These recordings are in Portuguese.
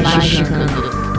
Magicando.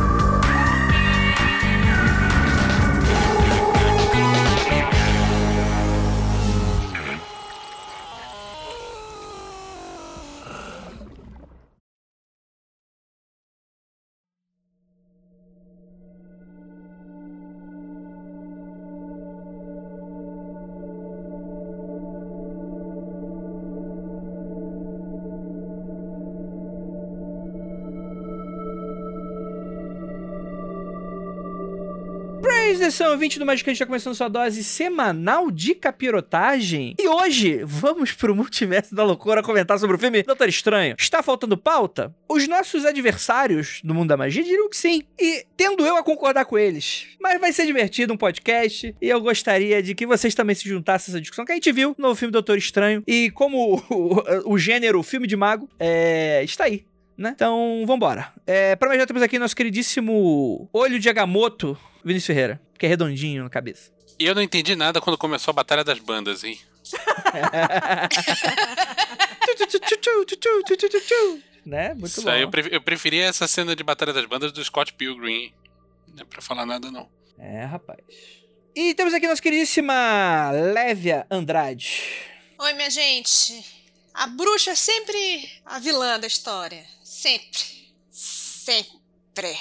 Atenção, ouvinte do Magicante, está começando sua dose semanal de capirotagem. E hoje, vamos pro multiverso da loucura comentar sobre o filme Doutor Estranho. Está faltando pauta? Os nossos adversários do mundo da magia diriam que sim. E tendo eu a concordar com eles. Mas vai ser divertido um podcast. E eu gostaria de que vocês também se juntassem a essa discussão que a gente viu no filme Doutor Estranho. E como o, o, o gênero filme de mago é, está aí né? Então, vambora. É, pra mim já temos aqui nosso queridíssimo Olho de Agamotto, Vinícius Ferreira, que é redondinho na cabeça. E eu não entendi nada quando começou a Batalha das Bandas, hein? né? Muito Isso bom. aí, eu, pre eu preferia essa cena de Batalha das Bandas do Scott Pilgrim. Não é pra falar nada, não. É, rapaz. E temos aqui nossa queridíssima Lévia Andrade. Oi, minha gente. A bruxa é sempre a vilã da história. Sempre. Sempre.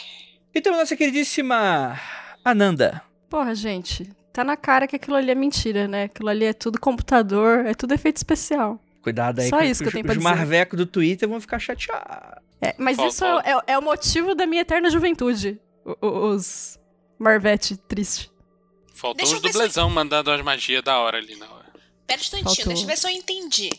E temos nossa queridíssima Ananda. Porra, gente, tá na cara que aquilo ali é mentira, né? Aquilo ali é tudo computador, é tudo efeito especial. Cuidado aí Só que, isso que eu os, tenho pra os dizer. marvecos do Twitter vão ficar chateados. É, mas Fal- isso fal- é, é- o motivo da minha eterna juventude. Os Marvete triste. Faltou Deixa se- dublezão mandando as magias da hora ali na hora. Pera um instantinho, Faltou. deixa eu ver se eu entendi.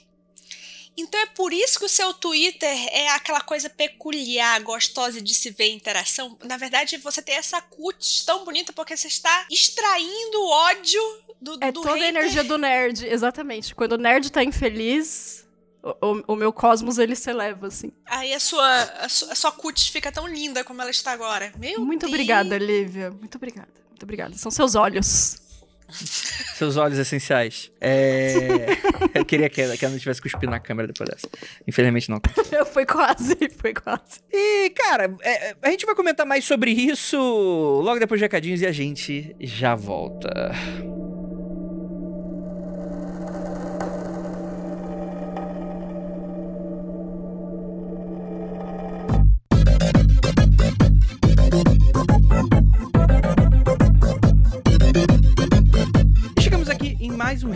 Então é por isso que o seu Twitter é aquela coisa peculiar, gostosa de se ver interação. Na verdade, você tem essa cutis tão bonita porque você está extraindo o ódio do, É do toda a hater. energia do nerd, exatamente. Quando o nerd tá infeliz, o, o- o meu cosmos ele se eleva, assim. Aí a sua, a sua, a sua cutis fica tão linda como ela está agora. Meu Muito Deus. obrigada, Lívia. Muito obrigada. Muito obrigada. São seus olhos. Seus olhos essenciais. É... eu queria que ela, que ela não tivesse cuspido na câmera depois dessa. Infelizmente não. foi quase, foi quase. E, cara, é, é, a gente vai comentar mais sobre isso logo depois de recadinhos e a gente já volta.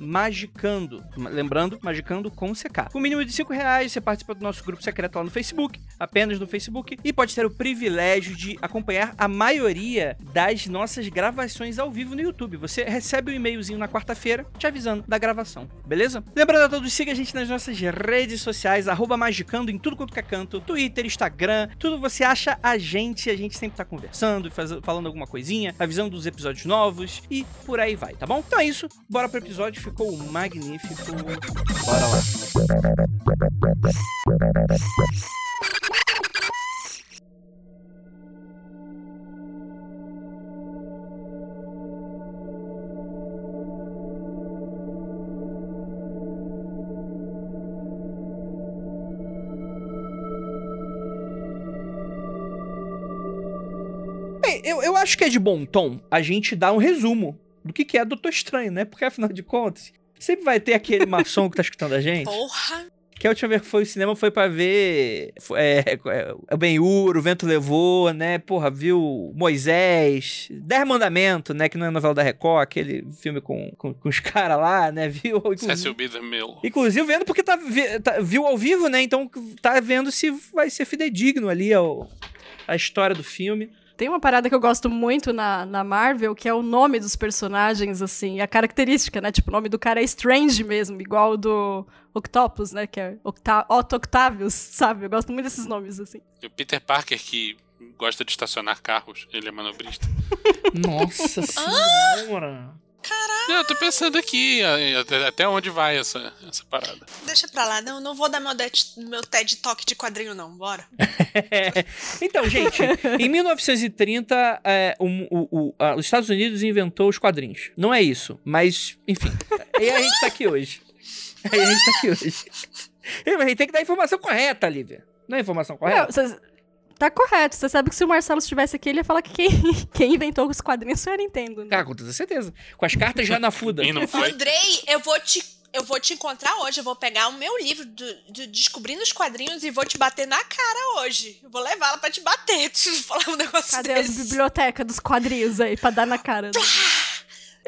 Magicando. Lembrando, Magicando com CK. Com o mínimo de 5 reais, você participa do nosso grupo secreto lá no Facebook, apenas no Facebook, e pode ter o privilégio de acompanhar a maioria das nossas gravações ao vivo no YouTube. Você recebe um e-mailzinho na quarta-feira te avisando da gravação, beleza? Lembrando a todos, siga a gente nas nossas redes sociais, arroba Magicando em tudo quanto que é canto, Twitter, Instagram, tudo você acha a gente, a gente sempre tá conversando, faz- falando alguma coisinha, avisando dos episódios novos e por aí vai, tá bom? Então é isso, bora pro episódio, ficou magnífico. Bora lá. Bem, eu, eu acho que é de bom tom a gente dar um resumo do que, que é Doutor Estranho, né? Porque afinal de contas, sempre vai ter aquele maçom que tá escutando a gente. Porra. Que a última vez que foi ao cinema foi pra ver é, é, o Ben-Hur, O Vento Levou, né? Porra, viu Moisés, Dez Mandamentos, né? Que não é novela da Record, aquele filme com, com, com os caras lá, né? Viu? Cecil B. DeMille. Inclusive vendo porque tá, tá- viu ao vivo, né? Então tá vendo se vai ser fidedigno ali ao, a história do filme. Tem uma parada que eu gosto muito na, na Marvel, que é o nome dos personagens, assim, a característica, né? Tipo, o nome do cara é Strange mesmo, igual o do Octopus, né? Que é Octa Otto Octavius, sabe? Eu gosto muito desses nomes, assim. E o Peter Parker, que gosta de estacionar carros, ele é manobrista. Nossa senhora! Não, eu tô pensando aqui, até, onde vai essa, essa parada. Deixa pra lá, não, não vou dar meu, det- meu TED Talk de quadrinho, não. Bora. então, gente, em 1930, é, o- o- o- a- os Estados Unidos inventou os quadrinhos. Não é isso, mas, enfim. Aí a gente tá aqui hoje. Aí a gente tá aqui hoje. E, mas A gente tem que dar a informação correta, Lívia. Não é a informação Não, correta? Tá correto. Você sabe que se o Marcelo estivesse aqui, ele ia falar que quem, quem inventou os quadrinhos foi a Nintendo. Né? Ah, com toda certeza. Com as cartas já na fuda. E não foi? Andrei, eu vou te. Eu vou te encontrar hoje, eu vou pegar o meu livro do, do Descobrindo os Quadrinhos e vou te bater na cara hoje. Eu vou levá-la pra te bater. Deixa eu falar um negócio Cadê as desse. bibliotecas dos quadrinhos aí pra dar na cara? né?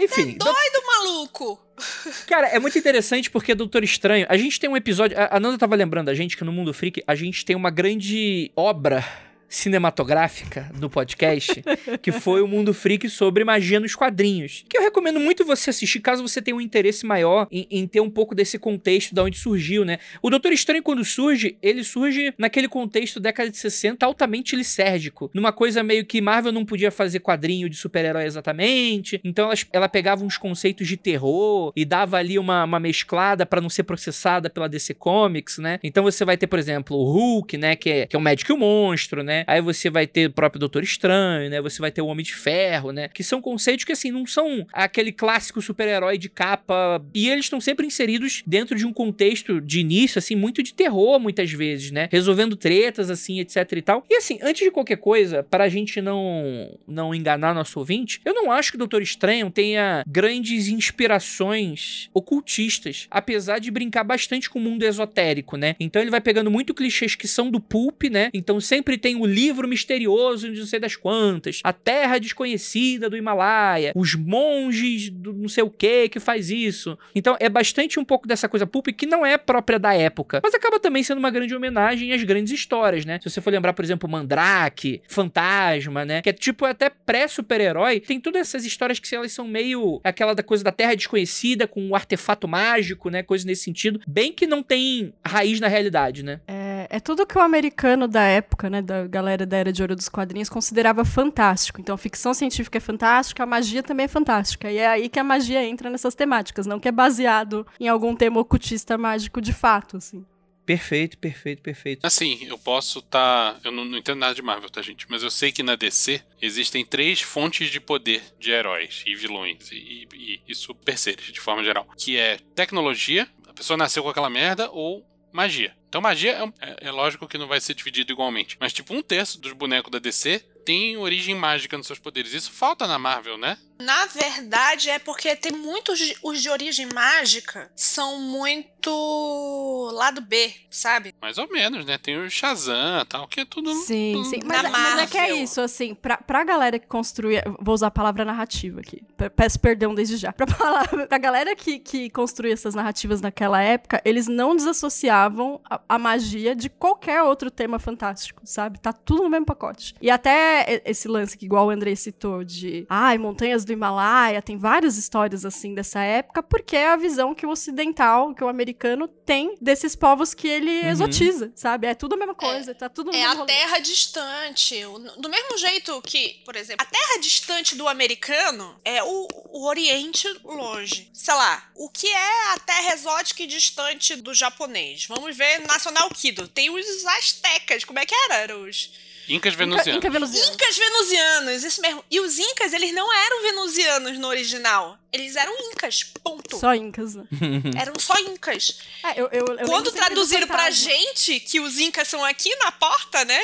Enfim, do- Doido, maluco! cara, é muito interessante porque Doutor Estranho, a gente tem um episódio, a Nanda tava lembrando a gente que no Mundo Freak a gente tem uma grande obra cinematográfica no podcast, que foi o Mundo Freak sobre magia nos quadrinhos. Que eu recomendo muito você assistir, caso você tenha um interesse maior em, em ter um pouco desse contexto da onde surgiu, né? O Doutor Estranho, quando surge, ele surge naquele contexto década de 60 altamente lisérgico. Numa coisa meio que Marvel não podia fazer quadrinho de super-herói exatamente. Então ela, ela pegava uns conceitos de terror e dava ali uma, uma mesclada pra não ser processada pela DC Comics, né? Então você vai ter, por exemplo, o Hulk, né? Que é, que é o médico e o monstro, né? Aí você vai ter o próprio Doutor Estranho, né? Você vai ter o Homem de Ferro, né? Que são conceitos que, assim, não são aquele clássico super-herói de capa. E eles estão sempre inseridos dentro de um contexto de início, assim, muito de terror, muitas vezes, né? Resolvendo tretas, assim, etc e tal. E, assim, antes de qualquer coisa, para a gente não, não enganar nosso ouvinte, eu não acho que o Doutor Estranho tenha grandes inspirações ocultistas, apesar de brincar bastante com o mundo esotérico, né? Então ele vai pegando muito clichês que são do pulp, né? Então sempre tem o livro misterioso de não sei das quantas, a terra desconhecida do Himalaia, os monges do não sei o que que faz isso. Então é bastante um pouco dessa coisa pulp que não é própria da época, mas acaba também sendo uma grande homenagem às grandes histórias, né? Se você for lembrar, por exemplo, Mandrake, Fantasma, né? Que é tipo até pré-super-herói, tem todas essas histórias que elas são meio aquela da coisa da terra desconhecida com um artefato mágico, né? Coisa nesse sentido, bem que não tem raiz na realidade, né? É, é tudo que o americano da época, né, da galera da Era de Ouro dos Quadrinhos, considerava fantástico. Então, ficção científica é fantástica, a magia também é fantástica. E é aí que a magia entra nessas temáticas, não que é baseado em algum tema ocultista mágico de fato, assim. Perfeito, perfeito, perfeito. Assim, eu posso tá. Eu não, não entendo nada de Marvel, tá, gente? Mas eu sei que na DC existem três fontes de poder de heróis e vilões e, e, e super seres, de forma geral. Que é tecnologia, a pessoa nasceu com aquela merda, ou magia. Então magia é, um- é- é lógico que não vai ser dividido igualmente. Mas tipo, um terço dos bonecos da DC tem origem mágica nos seus poderes. Isso falta na Marvel, né? Na verdade, é porque tem muitos de- os de origem mágica são muito lado B, sabe? Mais ou menos, né? Tem o Shazam e tal, que é tudo. Sim, hum, sim. Mas, é- mas é que é isso, assim, pra, pra galera que construía. Vou usar a palavra narrativa aqui. pe- Peço perdão desde já. Pra, palavra, pra galera que, que construía essas narrativas naquela época, eles não desassociavam a, a magia de qualquer outro tema fantástico, sabe? Tá tudo no mesmo pacote. E até esse lance que, igual o André citou, de. Ai, montanhas do Himalaia, tem várias histórias assim dessa época, porque é a visão que o ocidental, que o americano tem desses povos que ele Uhum. exotiza, sabe? É tudo a mesma coisa, tá tudo no É mesmo a rolê. terra distante. Do mesmo jeito que, por exemplo, a terra distante do americano é o, o Oriente longe. Sei lá, o que é a terra exótica e distante do japonês? Vamos ver Nacional Kido. Tem os astecas. Como é que era? Eram os Incas Inca, venusianos. Inca venusiano. Incas venusianos, isso mesmo. E os Incas, eles não eram venusianos no original. Eles eram Incas, ponto. Só Incas. né? Eram só Incas. É, eu, eu, eu Quando traduziram pra gente que os Incas são aqui na porta, né?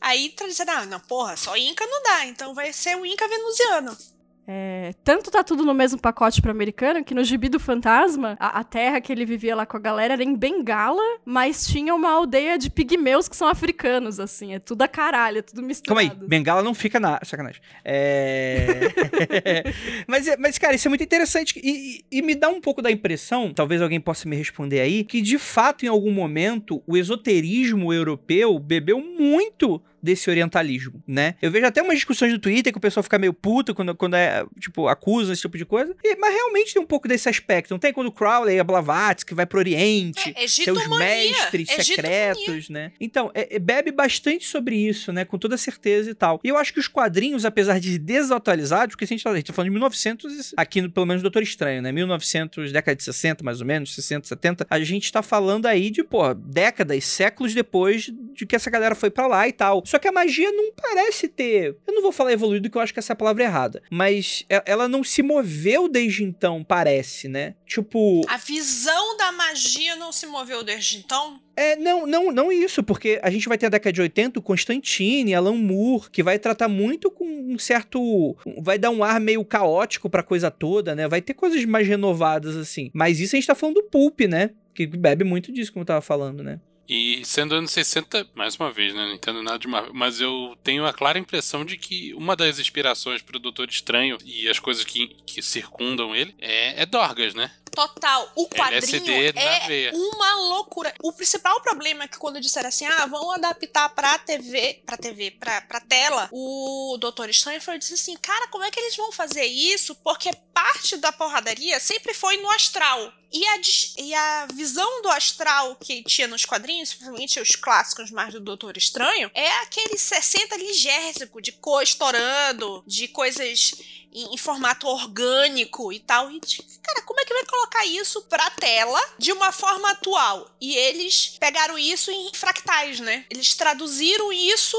Aí traduziram, ah, não, porra, só Inca não dá, então vai ser o Inca venusiano. É, tanto tá tudo no mesmo pacote pro americano que no gibi do fantasma, a, a, terra que ele vivia lá com a galera era em Bengala, mas tinha uma aldeia de pigmeus que são africanos, assim. É tudo a caralho, é tudo misturado. Calma aí, Bengala não fica na. Sacanagem. É. mas, mas, cara, isso é muito interessante e, e, e me dá um pouco da impressão, talvez alguém possa me responder aí, que de fato, em algum momento, o esoterismo europeu bebeu muito desse orientalismo, né? Eu vejo até umas discussões no Twitter que o pessoal fica meio puto quando, quando é, tipo, acusa esse tipo de coisa. E, mas realmente tem um pouco desse aspecto. Não tem quando o Crowley, a Blavatsky, vai pro Oriente, é, tem os mestres secretos, né? Então, é, é, bebe bastante sobre isso, né? Com toda certeza e tal. E eu acho que os quadrinhos, apesar de desatualizados, porque a gente tá, a gente tá falando de 1900, aqui no, pelo menos Doutor Estranho, né? 1900, década de 60, mais ou menos, 60, 70, a gente tá falando aí de, pô, décadas, séculos depois de que essa galera foi para lá e tal. Só que a magia não parece ter. Eu não vou falar evoluído, que eu acho que essa é a palavra errada. Mas ela não se moveu desde então, parece, né? Tipo. A visão da magia não se moveu desde então? É, não, não, não isso, porque a gente vai ter a década de 80 o Constantine, Alan Moore, que vai tratar muito com um certo. Vai dar um ar meio caótico pra coisa toda, né? Vai ter coisas mais renovadas, assim. Mas isso a gente tá falando do Pulp, né? Que bebe muito disso, como eu tava falando, né? E sendo anos 60, mais uma vez, né? Não entendo nada de Marvel. Mas eu tenho a clara impressão de que uma das inspirações pro Doutor Estranho e as coisas que, que circundam ele é, é Dorgas, né? Total. O quadrinho é uma loucura. O principal problema é que quando disseram assim, ah, vamos adaptar pra TV, pra TV, pra, pra tela, o Doutor Estranho foi disse assim, cara, como é que eles vão fazer isso? Porque parte da porradaria sempre foi no astral. E a, e a visão do astral que tinha nos quadrinhos, principalmente os clássicos mais do Doutor Estranho, é aquele 60 ligérgico de cor estourando, de coisas em, em, formato orgânico e tal. E, cara, como é que vai colocar isso pra tela de uma forma atual? E eles pegaram isso em fractais, né? Eles traduziram isso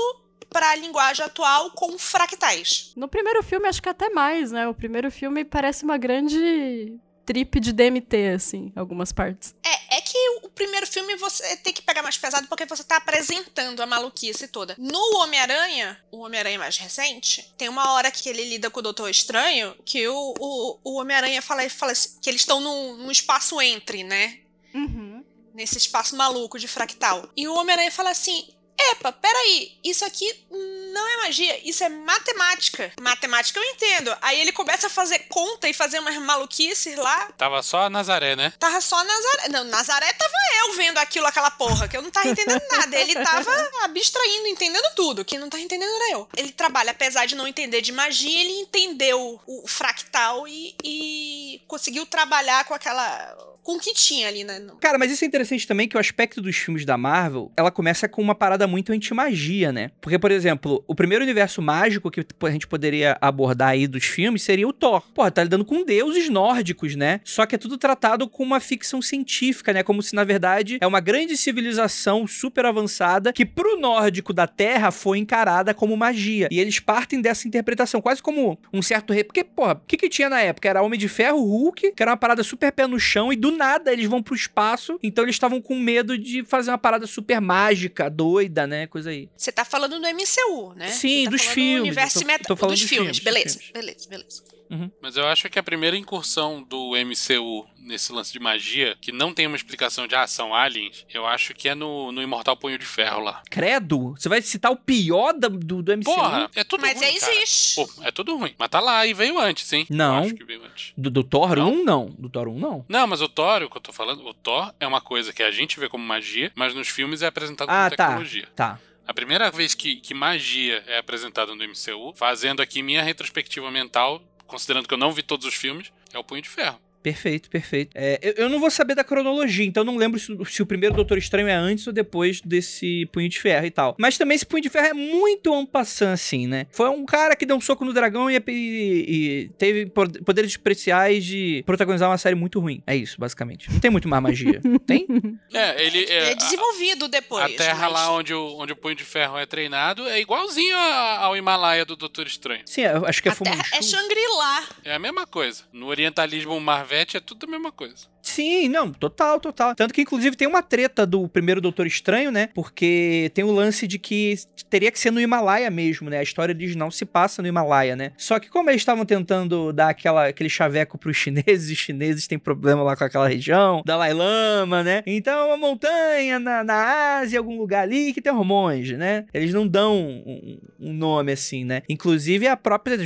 para a linguagem atual com fractais. No primeiro filme, acho que até mais, né? O primeiro filme parece uma grande trip de DMT, assim, algumas partes. É, é que o primeiro filme você tem que pegar mais pesado porque você tá apresentando a maluquice toda. No Homem-Aranha, o Homem-Aranha mais recente, tem uma hora que ele lida com o Doutor Estranho que o, o, o Homem-Aranha fala, fala assim, que eles estão num, num espaço entre, né? Uhum. Nesse espaço maluco de fractal. E o Homem-Aranha fala assim: Epa, peraí, isso aqui não é magia, isso é matemática. Matemática eu entendo. Aí ele começa a fazer conta e fazer umas maluquices lá. Tava só a Nazaré, né? Tava só a Nazaré. Não, Nazaré tava eu vendo aquilo, aquela porra, que eu não tava entendendo nada. Ele tava abstraindo, entendendo tudo. Quem não tava entendendo era eu. Ele trabalha, apesar de não entender de magia, ele entendeu o fractal e, e conseguiu trabalhar com aquela com o que tinha ali, né? Cara, mas isso é interessante também que o aspecto dos filmes da Marvel, ela começa com uma parada muito anti-magia, né? Porque, por exemplo, o primeiro universo mágico que a gente poderia abordar aí dos filmes seria o Thor. Porra, tá lidando com deuses nórdicos, né? Só que é tudo tratado com uma ficção científica, né? Como se, na verdade, é uma grande civilização super avançada que pro nórdico da Terra foi encarada como magia. E eles partem dessa interpretação, quase como um certo... Re... Porque, porra, o que que tinha na época? Era Homem de Ferro, Hulk, que era uma parada super pé no chão e do nada eles vão pro espaço. Então eles estavam com medo de fazer uma parada super mágica, doida, né? Coisa aí. Você tá falando do MCU, né? Sim, tá dos filmes. Do universo tô, tô falando dos, dos filmes. filmes. Beleza, filmes. beleza, beleza. Uhum. Mas eu acho que a primeira incursão do MCU nesse lance de magia, que não tem uma explicação de ah, são aliens, eu acho que é no, no Imortal Punho de Ferro lá. Credo? Você vai citar o pior da, do, do MCU? Porra, é tudo Mas ruim. é, cara. existe. Pô, é tudo ruim. Mas tá lá e veio antes, hein? Não. Eu acho que veio antes. Do, do Thor Não? 1, não. Do Thor 1, não. Não, mas o Thor, o que eu tô falando, o Thor é uma coisa que a gente vê como magia, mas nos filmes é apresentado Ah, como tá. tecnologia. Tá. A primeira vez que, que magia é apresentada no MCU, fazendo aqui minha retrospectiva mental, considerando que eu não vi todos os filmes, é o Punho de Ferro. Perfeito, perfeito. É, eu, eu não vou saber da cronologia, então eu não lembro se, se o primeiro Doutor Estranho é antes ou depois desse Punho de Ferro e tal. Mas também esse Punho de Ferro é muito en passant, assim, né? Foi um cara que deu um soco no dragão e, e- e teve pod- poderes especiais de protagonizar uma série muito ruim. É isso, basicamente. Não tem muito mais magia. tem? É, ele. É, É, desenvolvido depois. a terra mas- lá onde o, onde o Punho de Ferro é treinado é igualzinho a- ao Himalaia do Doutor Estranho. Sim, eu acho que é A terra é Fumanchu. Shangri-La. É a mesma coisa. No orientalismo Marvete é tudo a mesma coisa. Sim, não, total, total. Tanto que, inclusive, tem uma treta do primeiro Doutor Estranho, né? Porque tem o lance de que teria que ser no Himalaia mesmo, né? A história original se passa no Himalaia, né? Só que como eles estavam tentando dar aquela, aquele chaveco pros chineses, os chineses têm problema lá com aquela região, Dalai Lama, né? Então, uma montanha na, na Ásia, algum lugar ali que tem hormônios, né? Eles não dão um, um nome assim, né? Inclusive, a própria...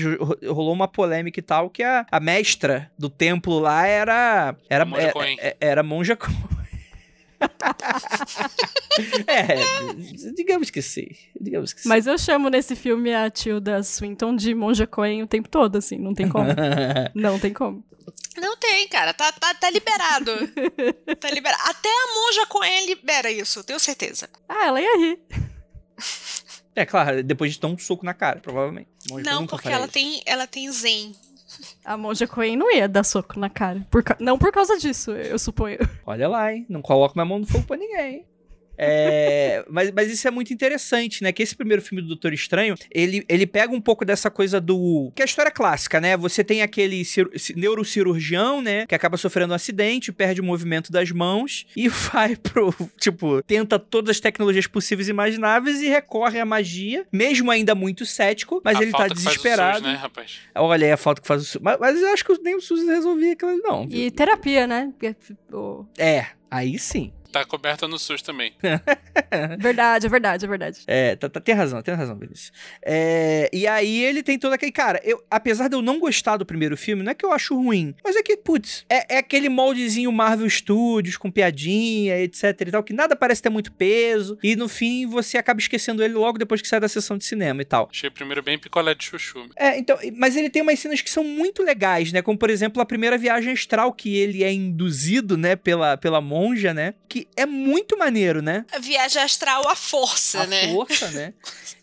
Rolou uma polêmica e tal, que a, a mestra do templo lá era... era Monja Coen. é- era monja Coen. é, digamos que sim. Digamos que sim. Mas eu chamo nesse filme a Tilda Swinton de Monja Coen o tempo todo, assim, não tem como. não tem como. Não tem, cara. Tá, tá, tá liberado. tá liberado. Até a Monja Coen libera isso, tenho certeza. Ah, ela ia rir. É claro, depois de dar um soco na cara, provavelmente. Monja Não, porque ela isso. tem, ela tem zen. A Monja Coen não ia dar soco na cara. Por ca- Não por causa disso, eu suponho. Olha lá, hein? Não coloca minha mão no fogo pra ninguém? É, mas, mas isso é muito interessante, né? Que esse primeiro filme do Doutor Estranho, ele, ele pega um pouco dessa coisa do. Que é a história clássica, né? Você tem aquele cir- ci- neurocirurgião, né? Que acaba sofrendo um acidente, perde o movimento das mãos e vai pro. Tipo, tenta todas as tecnologias possíveis e imagináveis e recorre à magia, mesmo ainda muito cético, mas A ele tá falta que faz o SUS, desesperado. né, rapaz? Olha aí a falta que faz o SUS. Mas, mas eu acho que nem o SUS resolvia aquilo, não. viu? E terapia, né? É, o- É, aí sim. Tá coberta no SUS também. Verdade, é verdade, é verdade. É, tá, tá- tem razão, tem razão, Vinícius. É, e aí ele tem todo aquele. Cara, eu, apesar de eu não gostar do primeiro filme, não é que eu acho ruim, mas é que, putz, é, é aquele moldezinho Marvel Studios com piadinha, etc e tal, que nada parece ter muito peso, e no fim você acaba esquecendo ele logo depois que sai da sessão de cinema e tal. Achei o primeiro bem picolé de chuchu. É, então, mas ele tem umas cenas que são muito legais, né? Como, por exemplo, a primeira viagem astral que ele é induzido, né, pela, pela monja, né? Que é muito maneiro, né? Viagem astral à força, a né? força, né?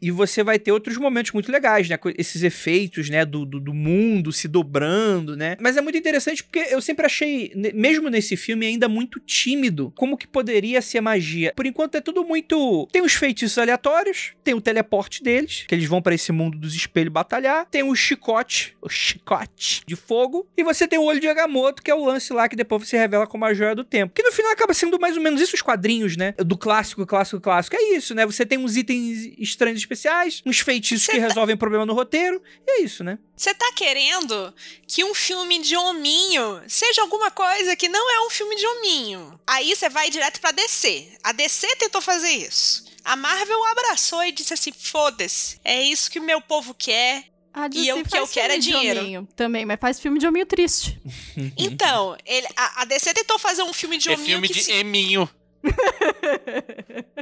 E você vai ter outros momentos muito legais, né? Esses efeitos, né? Do, do, do mundo se dobrando, né? Mas é muito interessante porque eu sempre achei, mesmo nesse filme, ainda muito tímido, como que poderia ser magia. Por enquanto é tudo muito. Tem os feitiços aleatórios, tem o teleporte deles, que eles vão pra esse mundo dos espelhos batalhar, tem o chicote, o chicote de fogo, e você tem o olho de Agamotto, que é o lance lá que depois você revela como a joia do tempo. Que no final acaba sendo mais ou menos isso os quadrinhos, né? Do clássico, clássico, clássico. É isso, né? Você tem uns itens estranhos especiais, uns feitiços Cê que tá- resolvem problema no roteiro, e é isso, né? Você tá querendo que um filme de hominho seja alguma coisa que não é um filme de hominho. Aí você vai direto pra DC. A DC tentou fazer isso. A Marvel abraçou e disse assim: foda-se, é isso que o meu povo quer. A DC E eu- que faz eu quero é filme de dinheiro. hominho Também, mas faz filme de hominho triste. Então, ele- a, a DC tentou fazer um filme de é hominho filme que de se- eminho.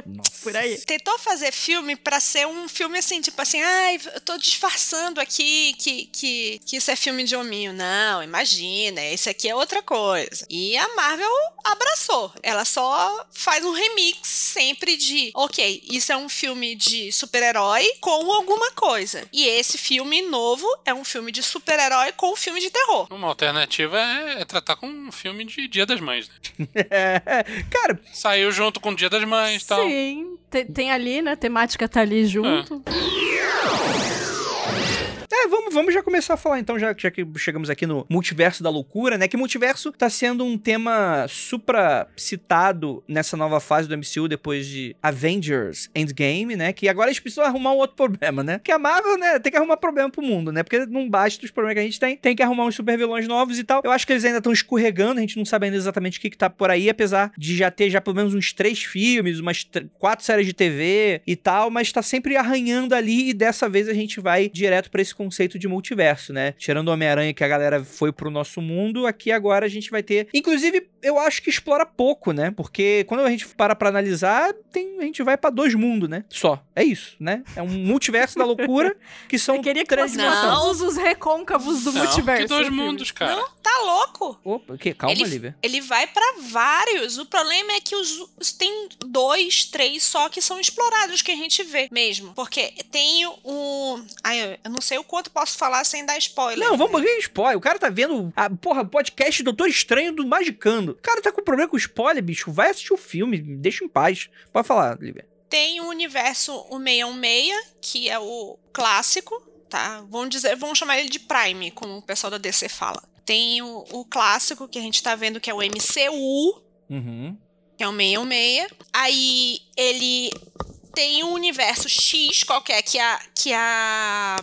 Nossa. Por aí. tentou fazer filme pra ser um filme assim, tipo assim, ai, eu tô disfarçando aqui que, que, que isso é filme de hominho. Não, imagina, esse aqui é outra coisa. E a Marvel abraçou. Ela só faz um remix sempre de, ok, isso é um filme de super-herói com alguma coisa. E esse filme novo é um filme de super-herói com um filme de terror. Uma alternativa é, é tratar com um filme de Dia das Mães, né? Cara, Saiu junto com o Dia das Mães e tal. Sim, te- tem ali, né? Temática tá ali junto. É, vamos, vamos já começar a falar então, já, já que chegamos aqui no multiverso da loucura, né? Que multiverso tá sendo um tema supra citado nessa nova fase do MCU depois de Avengers Endgame, né? Que agora eles precisam arrumar um outro problema, né? Que a Marvel, né, tem que arrumar problema pro mundo, né? Porque não basta os problemas que a gente tem, tem que arrumar uns super vilões novos e tal. Eu acho que eles ainda estão escorregando, a gente não sabe ainda exatamente o que, que tá por aí, apesar de já ter já pelo menos uns três filmes, umas tr- quatro séries de TV e tal, mas tá sempre arranhando ali e dessa vez a gente vai direto pra esse conceito de multiverso, né? Tirando o Homem-Aranha que a galera foi pro nosso mundo, aqui agora a gente vai ter. Inclusive, eu acho que explora pouco, né? Porque quando a gente para pra analisar, tem, a gente vai pra dois mundos, né? Só. É isso, né? É um multiverso da loucura que são Eu queria que três todos os recôncavos do Não, multiverso. que dois mundos, cara. Não, tá louco. Opa, que, calma, Ele- Lívia. Ele vai pra vários. O problema é que os, os- tem dois, três só que são explorados que a gente vê mesmo. Porque tem o. Ai, eu não sei o quanto posso falar sem dar spoiler. Não, vamos ver spoiler. O cara tá vendo a porra, podcast Doutor Estranho do Magicando. O cara tá com problema com spoiler, bicho. Vai assistir o filme, me deixa em paz. Pode falar, Lívia. Tem o universo 616, que é o clássico, tá? Vamos dizer, vamos chamar ele de Prime, como o pessoal da DC fala. Tem o, o clássico que a gente tá vendo que é o MCU, Uhum. que é o 616. Aí ele tem um universo X qualquer que a, que a,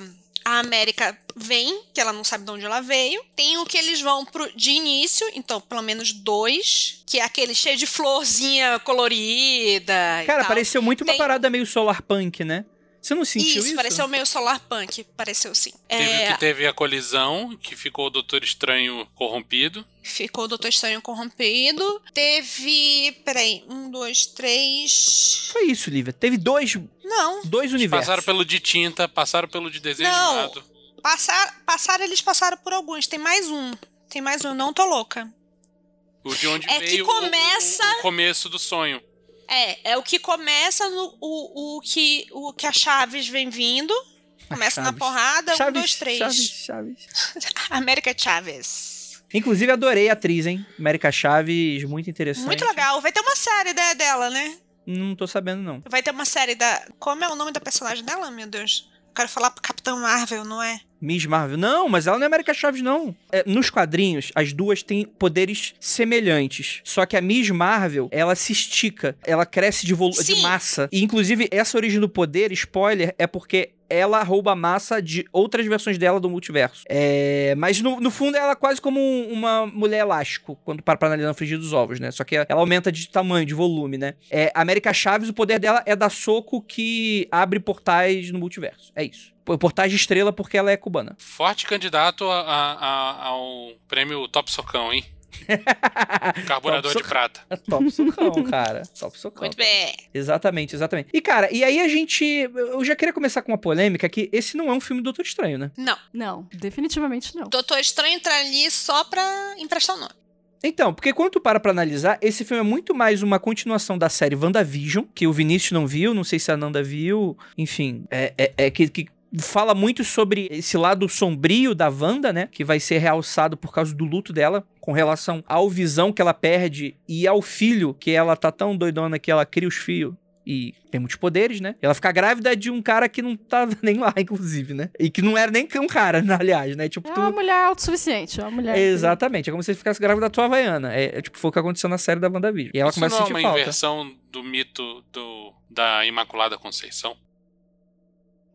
a América vem, que ela não sabe de onde ela veio. Tem o que eles vão pro, de início, então pelo menos dois, que é aquele cheio de florzinha colorida. Cara, pareceu muito uma Tem- parada meio solar punk, né? Você não sentiu isso? Isso, pareceu meio solar punk, pareceu sim. Teve o É, que teve a colisão, que ficou o Doutor Estranho corrompido. ficou o Doutor Estranho corrompido. Teve. Peraí, um, dois, três. Foi isso, Lívia. Teve dois, Não, dois universos. Passaram pelo de tinta, passaram pelo de desenho Não. animado. passar, passaram, eles passaram por alguns. Tem mais um. Tem mais um, não tô louca. O de onde É que veio o- começa- o, o começo do sonho. É, é o que começa no o, o, que, o que a Chaves vem vindo. Começa na Chaves. porrada, um, Chaves, dois, três. Chaves, Chaves. América Chaves. Inclusive, adorei a atriz, hein? América Chaves, muito interessante. Muito legal. Vai ter uma série né, dela, né? Não tô sabendo, não. Vai ter uma série da. Como é o nome da personagem dela, meu Deus? Quero falar pro Capitão Marvel, não é? Miss Marvel. Não, mas ela não é América Chaves, não. É, nos quadrinhos, as duas têm poderes semelhantes. Só que a Miss Marvel, ela se estica. Ela cresce de, de massa. E, inclusive, essa origem do poder, spoiler, é porque ela rouba massa de outras versões dela do multiverso. É, mas no, no fundo ela é quase como um- uma mulher elástico, quando para pra analisar no frigir dos ovos, né? Só que ela aumenta de tamanho, de volume, né? É, América Chaves, o poder dela é dar soco que abre portais no multiverso. É isso. Portais de estrela porque ela é cubana. Forte candidato a- a- a- ao prêmio Top Socão, hein? Carburador de prata. Top socão, cara. Top socão. Muito bem. Exatamente, exatamente. E, cara, e aí a gente. Eu já queria começar com uma polêmica que esse não é um filme do Doutor Estranho, né? Não. Não, definitivamente não. Doutor Estranho entra ali só pra emprestar o nome. Então, porque quando tu para pra analisar, esse filme é muito mais uma continuação da série WandaVision, que o Vinícius não viu, não sei se a Nanda viu, enfim, é, é, é que, que fala muito sobre esse lado sombrio da Wanda, né, que vai ser realçado por causa do luto dela, com relação ao visão que ela perde e ao filho, que ela tá tão doidona que ela cria os filhos. E tem muitos poderes, né? Ela fica grávida de um cara que não tava nem lá, inclusive, né? E que não era nem um cara, aliás, né? Tipo, É tu... uma mulher autossuficiente, é uma mulher. que- Exatamente, é como se você ficasse grávida da tua Havaiana. É, é, tipo, foi o que aconteceu na série da WandaVision. E ela Isso começa não a é sentir uma falta. inversão do mito do, da Imaculada Conceição?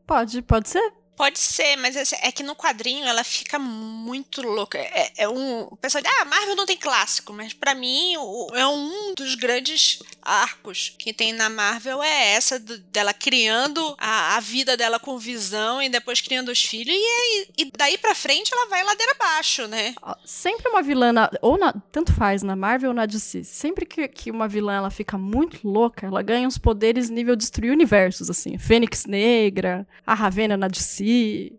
Pode, pode ser. Pode ser, mas esse- é que no quadrinho ela fica muito louca. É, é um. O pessoal diz, ah, Marvel não tem clássico, mas pra mim o- é um dos grandes arcos que tem na Marvel é essa do- dela criando a, a vida dela com visão e depois criando os filhos. E, e daí pra frente ela vai ladeira abaixo, né? Sempre uma vilã, na- ou na, tanto faz na Marvel ou na DC, sempre que, que uma vilã ela fica muito louca, ela ganha uns poderes nível destruir universos, assim. Fênix Negra, a Ravena na DC.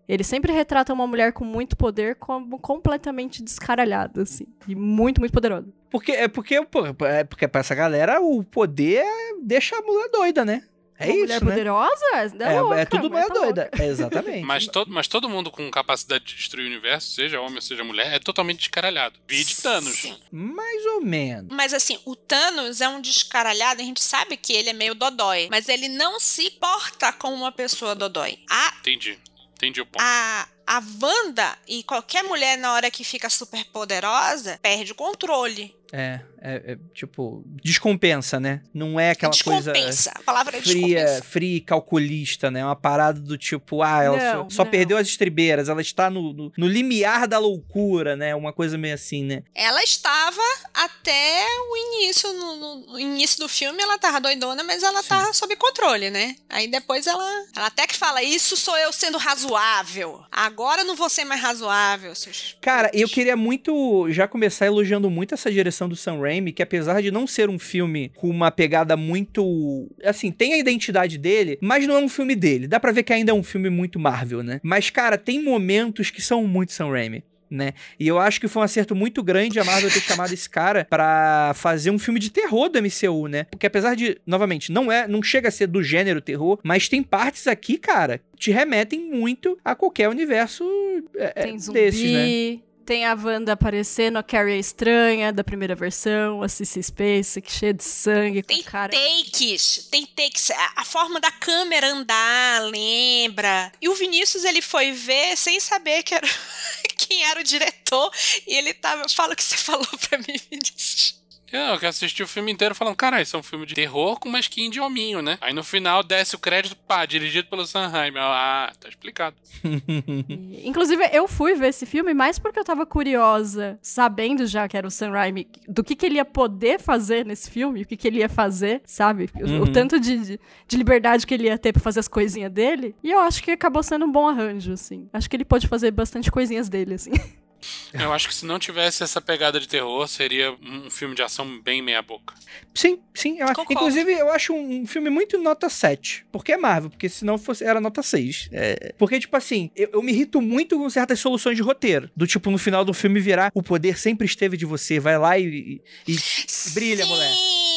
Ele sempre retrata uma mulher com muito poder como completamente descaralhada, assim. E muito, muito poderosa. Porque, é porque, pô, é porque pra essa galera o poder deixa a mulher doida, né? É uma isso, mulher né? poderosa? É, É, louca, é tudo mulher tá doida. É, exatamente. Mas, todo, mas todo mundo com capacidade de destruir o universo, seja homem ou seja mulher, é totalmente descaralhado. Vide Thanos. Sim. Mais ou menos. Mas assim, o Thanos é um descaralhado, a gente sabe que ele é meio dodói, mas ele não se porta como uma pessoa dodói. A Entendi. Entendi o ponto. a, a Wanda e qualquer mulher na hora que fica super poderosa perde o controle. É, é, é, tipo, descompensa, né? Não é aquela coisa descompensa. a palavra é fria, descompensa. fria e calculista, né? Uma parada do tipo, ah, ela Não, só, só não. perdeu as estribeiras, ela está no, no, no limiar da loucura, né? Uma coisa meio assim, né? Ela estava até o início, no, no- início do filme, ela tava doidona, mas ela tava sob controle, né? Aí depois ela, ela até que fala, isso sou eu sendo razoável. Agora não vou ser mais razoável, seus... Cara, eu queria muito já começar elogiando muito essa direção do Sam Raimi, que apesar de não ser um filme com uma pegada muito. Assim, tem a identidade dele, mas não é um filme dele. Dá pra ver que ainda é um filme muito Marvel, né? Mas, cara, tem momentos que são muito Sam Raimi. Né? E eu acho que foi um acerto muito grande a Marvel ter chamado esse cara pra fazer um filme de terror do MCU, né? Porque apesar de, novamente, não é, não chega a ser do gênero terror, mas tem partes aqui, cara, que te remetem muito a qualquer universo é, é, Tem zumbi, desses, né? Tem a Wanda aparecendo, a Carrie a Estranha, da primeira versão, a Cissy Space, que cheia de sangue, com Tem cara... takes, tem takes. A, a forma da câmera andar, lembra. E o Vinícius, ele foi ver sem saber que era, quem era o diretor e ele tava. Fala o que você falou pra mim, Vinícius. Eu que assisti o filme inteiro falando, caralho, isso é um filme de terror com uma skin de hominho, né? Aí no final desce o crédito, pá, dirigido pelo Sanheim. Ah, tá explicado. Inclusive, eu fui ver esse filme mais porque eu tava curiosa, sabendo já que era o Sam Raimi, do que, que ele ia poder fazer nesse filme, o que, que ele ia fazer, sabe? O, Uhum. o tanto de, de, de liberdade que ele ia ter pra fazer as coisinhas dele. E eu acho que acabou sendo um bom arranjo, assim. Acho que ele pode fazer bastante coisinhas dele, assim. Eu acho que se não tivesse essa pegada de terror, seria um filme de ação bem meia-boca. Sim, sim. eu- Concordo. inclusive, eu acho um filme muito nota 7. Porque é Marvel, porque se não fosse, era nota 6. É, porque, tipo assim, eu, eu me irrito muito com certas soluções de roteiro. Do tipo, no final do filme virar o poder sempre esteve de você. Vai lá e. e- e brilha, Sim, mulher.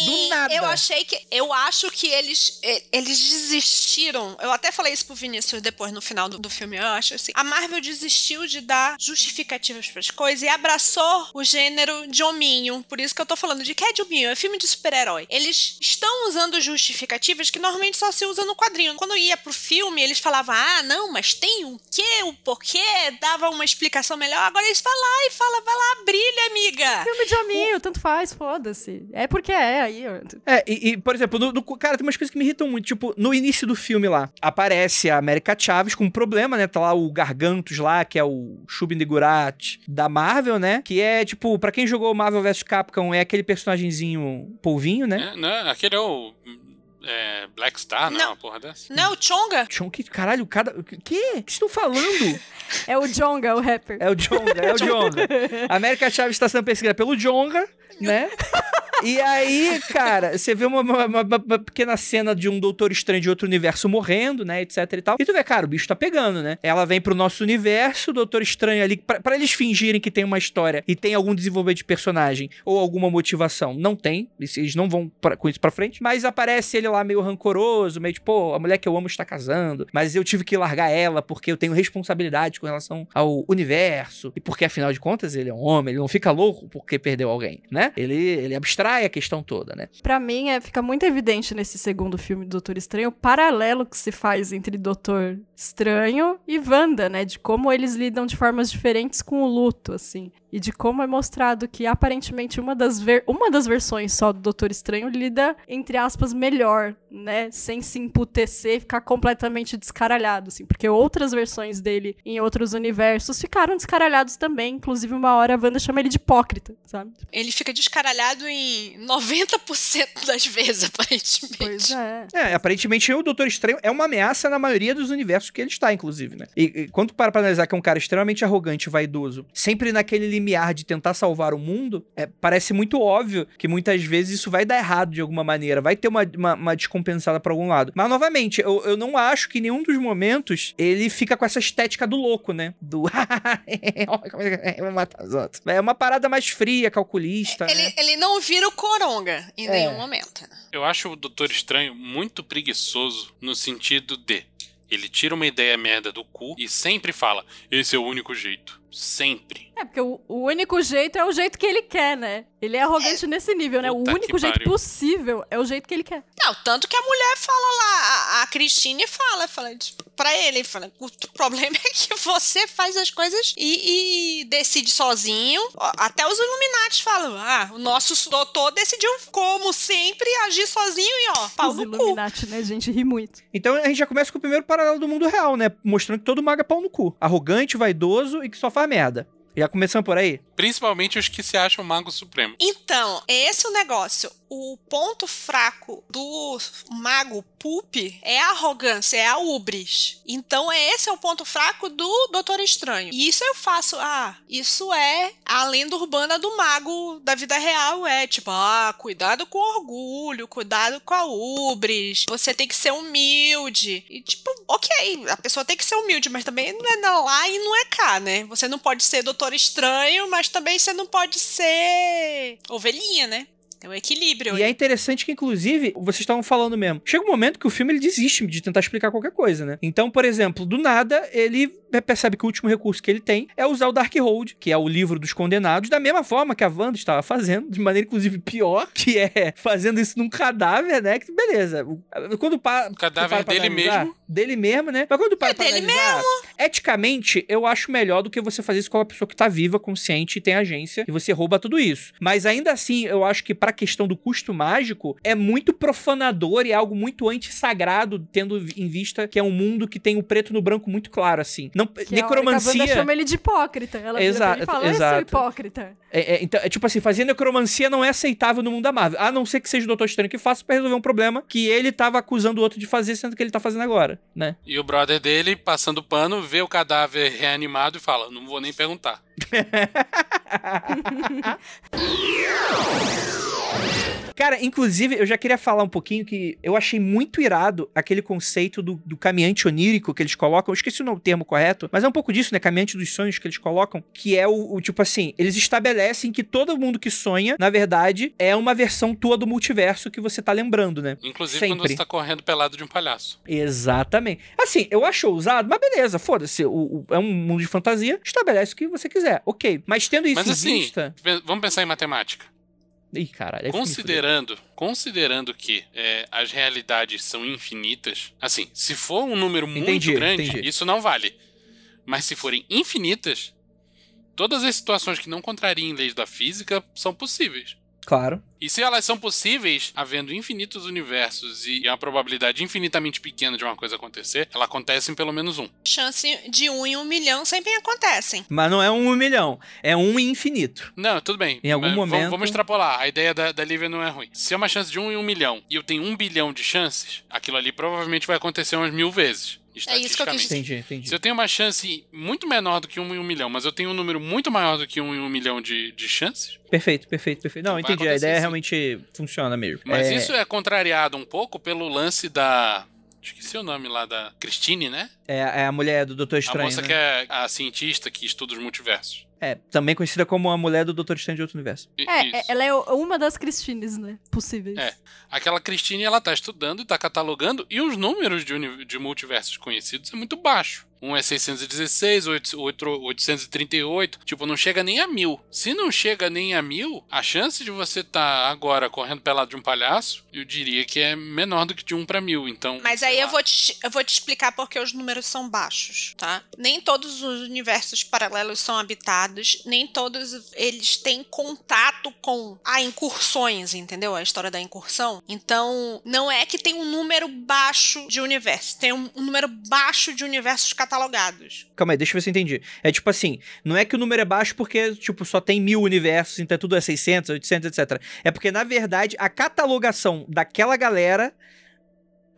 Do nada. Eu achei que. Eu acho que eles, eles desistiram. Eu até falei isso pro Vinícius depois no final do, do filme. Eu acho assim. A Marvel desistiu de dar justificativas pras coisas e abraçou o gênero de hominho. Por isso que eu tô falando de que é de hominho, é filme de super-herói. Eles estão usando justificativas que normalmente só se usa no quadrinho. Quando ia pro filme, eles falavam: ah, não, mas tem o quê, o porquê, dava uma explicação melhor. Agora eles falam lá e falam: vai lá, brilha, amiga. filme de hominho, tanto faz, foda-se. É porque é, aí. É, e, e, por exemplo, no, no- cara, tem umas coisas que me irritam muito. Tipo, no início do filme lá, aparece a América Chaves com um problema, né? Tá lá o Gargantos lá, que é o Shubinigurat da Marvel, né? Que é, tipo, pra quem jogou Marvel vs Capcom, é aquele personagemzinho polvinho, né? É, né? Aquele é o. é, Black Star, não, é Não. uma porra dessa? Não, o Chonga? Chon, que caralho, cada. O que? O que vocês estão falando? É o Jonga, o rapper. É o Jonga, é o Jonga. A América Chaves está sendo perseguida pelo Jonga, né? E aí, cara, você vê uma, uma- uma- uma pequena cena de um Doutor Estranho de outro universo morrendo, né, etc e tal. E tu vê, cara, o bicho tá pegando, né? Ela vem pro nosso universo, o Doutor Estranho ali, pra eles fingirem que tem uma história e tem algum desenvolvimento de personagem ou alguma motivação. Não tem, eles não vão pra- com isso pra frente, mas aparece ele lá meio rancoroso, meio tipo, pô, a mulher que eu amo está casando, mas eu tive que largar ela porque eu tenho responsabilidade com relação ao universo e porque afinal de contas ele é um homem, ele não fica louco porque perdeu alguém, né? Ele, ele abstrai a questão toda, né? Pra mim, é, fica muito evidente nesse segundo filme do Doutor Estranho o paralelo que se faz entre Doutor Estranho e Wanda, né? De como eles lidam de formas diferentes com o luto, assim. E de como é mostrado que, aparentemente, uma das, ver- uma das versões só do Doutor Estranho lida, entre aspas, melhor, né? Sem se emputecer e ficar completamente descaralhado, assim. Porque outras versões dele em outros universos ficaram descaralhados também. Inclusive, uma hora a Wanda chama ele de hipócrita, sabe? Ele fica descaralhado em 90% das vezes, aparentemente. Pois é. É, aparentemente o Doutor Estranho é uma ameaça na maioria dos universos que ele está, inclusive, né? E, e quando para pra analisar que é um cara extremamente arrogante e vaidoso, sempre naquele limiar de tentar salvar o mundo, é, parece muito óbvio que muitas vezes isso vai dar errado de alguma maneira, vai ter uma, uma, uma descompensada pra algum lado. Mas, novamente, eu, eu não acho que em nenhum dos momentos ele fica com essa estética do louco, né? Do. Vou matar os outros. É uma parada mais fria, calculista. né? Ele, ele não vira o Coronga em É. nenhum momento. Eu acho o Doutor Estranho muito preguiçoso no sentido de. Ele tira uma ideia merda do cu e sempre fala: esse é o único jeito. Sempre. É, porque o, o único jeito é o jeito que ele quer, né? Ele é arrogante nesse nível, né? O Puta único que jeito pariu. possível é o jeito que ele quer. Não, tanto que a mulher fala lá, a, a Christine fala, fala tipo, pra ele, fala, o problema é que você faz as coisas e, e decide sozinho. Até os Illuminati falam, ah, o nosso doutor decidiu, como sempre, agir sozinho e ó, pau Os no cu. Illuminati, né? A gente ri muito. Então a gente já começa com o primeiro paralelo do mundo real, né? Mostrando que todo mago é pau no cu. Arrogante, vaidoso e que só faz merda. Já começando por aí? Principalmente os que se acham Mago Supremo. Então, esse é o negócio. O ponto fraco do mago Poop é a arrogância, é a ubris. Então, esse é o ponto fraco do Doutor Estranho. E isso eu faço. Ah, isso é a lenda urbana do mago da vida real. É tipo, ah, cuidado com o orgulho, cuidado com a ubris. Você tem que ser humilde. E tipo, ok, a pessoa tem que ser humilde, mas também não é lá e não é cá, né? Você não pode ser Doutor Estranho, mas também você não pode ser ovelhinha, né? Tem um equilíbrio. E é interessante que, inclusive, vocês estavam falando mesmo. Chega um momento que o filme ele desiste de tentar explicar qualquer coisa, né? Então, por exemplo, do nada, ele percebe que o último recurso que ele tem é usar o Darkhold, que é o livro dos condenados, da mesma forma que a Wanda estava fazendo, de maneira inclusive pior, que é fazendo isso num cadáver, né? Que beleza. Quando pa, O cadáver para dele analisar- mesmo. Dele mesmo, né? Mas quando para É pra dele analisar, eticamente, eu acho melhor do que você fazer isso com uma pessoa que tá viva, consciente e tem agência, e você rouba tudo isso. Mas ainda assim, eu acho que pra questão do custo mágico, é muito profanador e é algo muito antissagrado, tendo em vista que é um mundo que tem o preto no branco muito claro, assim. Não, Que é a A necromancia. Wanda chama ele de hipócrita. Ela pra ele Exato, fala, "Esse é exato. seu hipócrita. É, é, então, é tipo assim, fazer necromancia não é aceitável no mundo da Marvel. A não ser que seja o Doutor Estranho que faça pra resolver um problema que ele tava acusando o outro de fazer, sendo que ele tá fazendo agora, né? E o brother dele, passando pano, vê o cadáver reanimado e fala: Não vou nem perguntar. Cara, inclusive, eu já queria falar um pouquinho que eu achei muito irado aquele conceito do, do caminhante onírico que eles colocam. Eu esqueci o termo correto, mas é um pouco disso, né? Caminhante dos sonhos que eles colocam, que é o, o tipo assim, eles estabelecem que todo mundo que sonha, na verdade, é uma versão tua do multiverso que você tá lembrando, né? Inclusive Sempre. quando você tá correndo pelado de um palhaço. Exatamente. Assim, eu acho ousado, mas beleza, foda-se. É um mundo de fantasia, estabelece o que você quiser. Ok. Mas tendo isso Mas em assim, vista. Vamos pensar em matemática. Ih, caralho. aí me Considerando, considerando que é, as realidades são infinitas, assim, se for um número muito Entendi, grande, entendi. isso não vale. Mas se forem infinitas, todas as situações que não contrariem leis da física são possíveis. Claro. E se elas são possíveis, havendo infinitos universos e a probabilidade infinitamente pequena de uma coisa acontecer, ela acontece em pelo menos um. Chance de um em um milhão sempre acontecem. Mas não é um um milhão, é um infinito. Não, tudo bem. Em algum mas vamos- momento- Vamos, extrapolar. A ideia da, da Lívia não é ruim. Se é uma chance de um em um milhão e eu tenho um bilhão de chances, aquilo ali provavelmente vai acontecer umas mil vezes. É isso que eu quis dizer. Entendi, entendi. Se eu tenho uma chance muito menor do que um em um milhão, mas eu tenho um número muito maior do que um em um milhão de, de chances, Perfeito, perfeito, perfeito. Não, entendi. A ideia sim. realmente funciona mesmo. mas É, isso é contrariado um pouco pelo lance da. Esqueci o nome lá da Christine, né? é, é a mulher do Doutor a Estranho. moça né? que é a cientista que estuda os multiversos. É, também conhecida como a mulher do Doutor Estranho de outro universo. I- É, isso. ela é o- uma das Cristines, né? Possíveis. É. Aquela Christine, ela tá estudando e tá catalogando, e os números de, de multiversos conhecidos é muito baixo. Um é 616, oito- outro 838, tipo, não chega nem a mil. Se não chega nem a mil, a chance de você tá agora correndo pelado de um palhaço, eu diria que é menor do que de um pra mil, então... Mas aí eu vou, te, eu vou te explicar porque os números são baixos, tá? Nem todos os universos paralelos são habitados, nem todos eles têm contato com a incursões, entendeu? A história da incursão. Então, não é que tem um número baixo de universos, tem um, um número baixo de universos catalogados. Calma aí, deixa eu ver se eu entendi. É tipo assim, não é que o número é baixo porque, tipo, só tem mil universos, então tudo é 600, 800, etc. É porque, na verdade, a catalogação daquela galera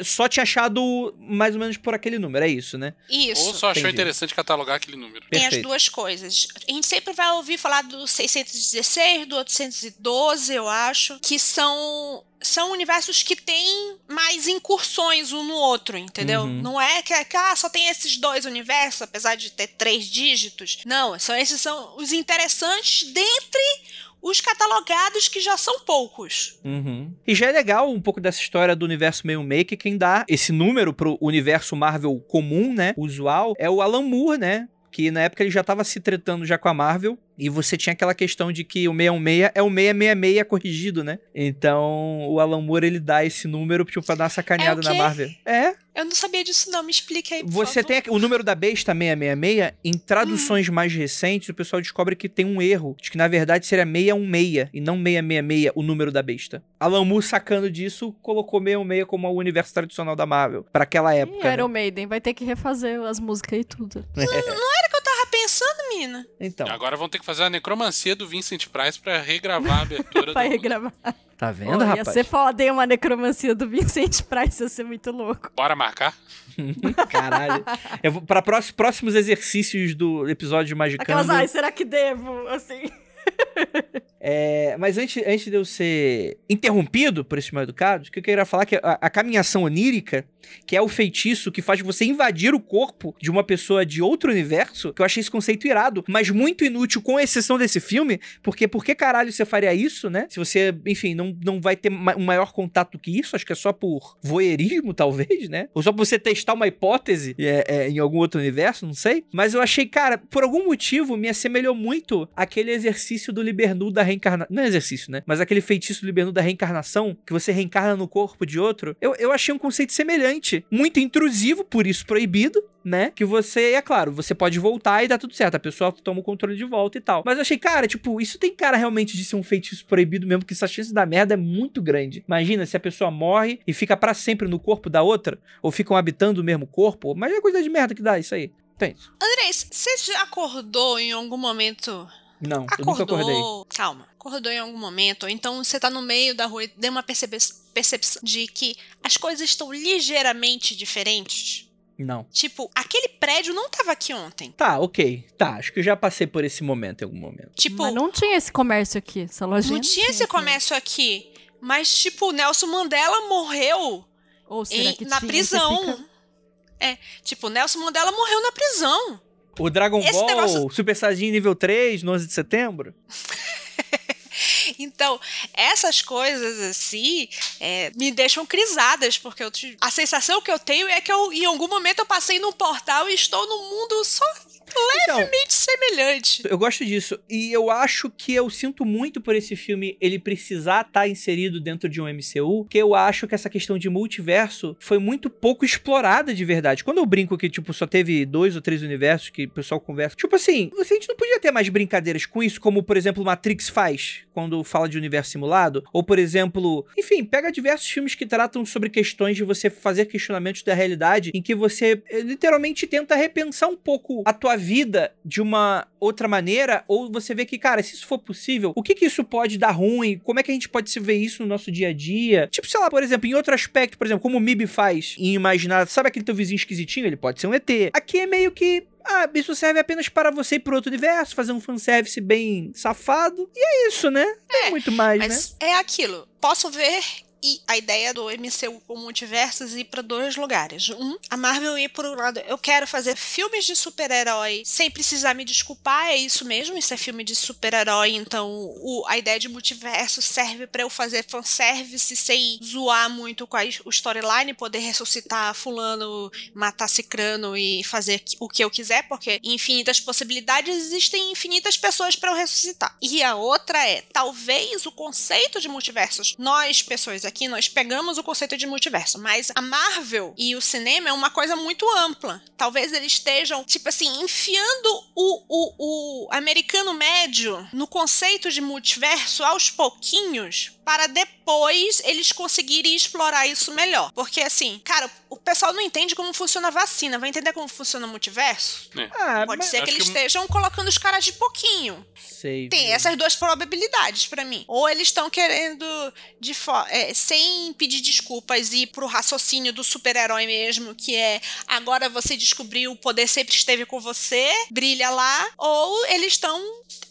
só tinha achado mais ou menos por aquele número, é isso, né? Isso. Ou só achou entendi. interessante catalogar aquele número. Tem as Perfeito. duas coisas. A gente sempre vai ouvir falar do 616, do 812, eu acho, que são são universos que têm mais incursões um no outro, entendeu? Uhum. Não é que, que ah, só tem esses dois universos, apesar de ter três dígitos. Não, são esses são os interessantes dentre os catalogados que já são poucos. E já é legal um pouco dessa história do universo meio meio que quem dá esse número pro universo Marvel comum, né? Usual, é o Alan Moore, né? Que na época ele já tava se tretando já com a Marvel. E você tinha aquela questão de que o 616 é o 666 corrigido, né? Então o Alan Moore ele dá esse número tipo, pra dar uma sacaneada É na? Marvel. É, Eu não sabia disso não, me explique aí, por você favor. tem aqui- o número da besta 666, em traduções mais recentes, o pessoal descobre que tem um erro, de que na verdade seria 616 e não 666 o número da besta. Alan Moore sacando disso, colocou 616 como o universo tradicional da Marvel, pra aquela E época. Iron né? Maiden vai ter que refazer as músicas e tudo. Tava pensando, mina. Então, Agora vão ter que fazer a necromancia do Vincent Price pra regravar a abertura Vai do... regravar. Tá vendo, Pô, ia rapaz? ser foda, hein? Uma necromancia do Vincent Price ia ser muito louco. Bora marcar? Caralho. Eu vou, pra próximos exercícios do episódio de Magicando... Aquelas, ai, será que devo? Assim. É, mas antes, antes de eu ser interrompido por esse mal educado, o que eu queria falar é que a, a caminhação onírica, que é o feitiço que faz você invadir o corpo de uma pessoa de outro universo, que eu achei esse conceito irado, mas muito inútil, com exceção desse filme, porque por que caralho você faria isso, né? Se você, enfim, não, não vai ter ma- um maior contato que isso, acho que é só por voyeurismo, talvez, né? Ou só pra você testar uma hipótese é, é, em algum outro universo, não sei. Mas eu achei, cara, por algum motivo me assemelhou muito aquele exercício do Libernu da reencarnação. Não é exercício, né? Mas aquele feitiço do Libernu da reencarnação, que você reencarna no corpo de outro. Eu, eu achei um conceito semelhante. Muito intrusivo, por isso proibido, né? Que você, é claro, você pode voltar e dá tudo certo. A pessoa toma o controle de volta e tal. Mas eu achei, cara, tipo, isso tem cara realmente de ser um feitiço proibido mesmo, que essa chance da merda é muito grande. Imagina se a pessoa morre e fica pra sempre no corpo da outra, ou ficam habitando o mesmo corpo. Mas é coisa de merda que dá isso aí. Tem isso. Andrés, você já acordou em algum momento? Não, eu nunca acordei. Acordou. Calma. Acordou em algum momento, ou então você tá no meio da rua e deu uma percepção de que as coisas estão ligeiramente diferentes. Não. Tipo, aquele prédio não tava aqui ontem. Tá, ok. Tá, acho que eu já passei por esse momento em algum momento. Tipo, Mas não tinha esse comércio aqui, essa lojinha. não tinha esse comércio aqui. Mas, tipo, Nelson Mandela morreu Ou será em- que na tinha? prisão. Fica- É, tipo, Nelson Mandela morreu na prisão. O Dragon Esse Ball negócio- Super Saiyajin nível 3, no 11 de setembro? Então, essas coisas assim é, me deixam crisadas, porque eu a sensação que eu tenho é que eu, em algum momento eu passei num portal e estou num mundo só Então, levemente semelhante. Eu gosto disso. E eu acho que eu sinto muito por esse filme ele precisar estar inserido dentro de um MCU, que eu acho que essa questão de multiverso foi muito pouco explorada de verdade. Quando eu brinco que, tipo, só teve dois ou três universos que o pessoal conversa, tipo assim, a gente não podia ter mais brincadeiras com isso, como, por exemplo, Matrix faz, quando fala de universo simulado, ou, por exemplo, enfim, pega diversos filmes que tratam sobre questões de você fazer questionamentos da realidade, em que você eh, literalmente tenta repensar um pouco a tua vida de uma outra maneira, ou você vê que, cara, se isso for possível, o que que isso pode dar ruim? Como é que a gente pode se ver isso no nosso dia a dia? Tipo, sei lá, por exemplo, em outro aspecto, por exemplo, como o MIB faz em imaginar, sabe aquele teu vizinho esquisitinho? Ele pode ser um ET. Aqui é meio que ah, isso serve apenas para você ir pro outro universo, fazer um fanservice bem safado. E é isso, né? Não é muito mais, né? Mas é aquilo. Posso ver e a ideia do MCU com multiversos ir para dois lugares. Um, a Marvel ir por um lado. Eu quero fazer filmes de super-herói sem precisar me desculpar, é isso mesmo, isso é filme de super-herói, então o- a ideia de multiverso serve para eu fazer fanservice sem zoar muito com a, o storyline, poder ressuscitar fulano, matar cicrano e fazer o que eu quiser, porque infinitas possibilidades existem infinitas pessoas para eu ressuscitar. E a outra é, talvez o conceito de multiversos, nós pessoas aqui, nós pegamos o conceito de multiverso, mas a Marvel e o cinema é uma coisa muito ampla. Talvez eles estejam, tipo assim, enfiando o, o, o americano médio no conceito de multiverso aos pouquinhos para depois eles conseguirem explorar isso melhor. Porque assim, cara, o pessoal não entende como funciona a vacina, vai entender como funciona o multiverso? Ah, Pode ser que eles que- estejam colocando os caras de pouquinho. Sei. Tem viu? essas duas probabilidades pra mim. Ou eles estão querendo, de fo- é, sem pedir desculpas, ir pro raciocínio do super-herói mesmo, que é agora você descobriu, o poder sempre esteve com você, brilha lá. Ou eles estão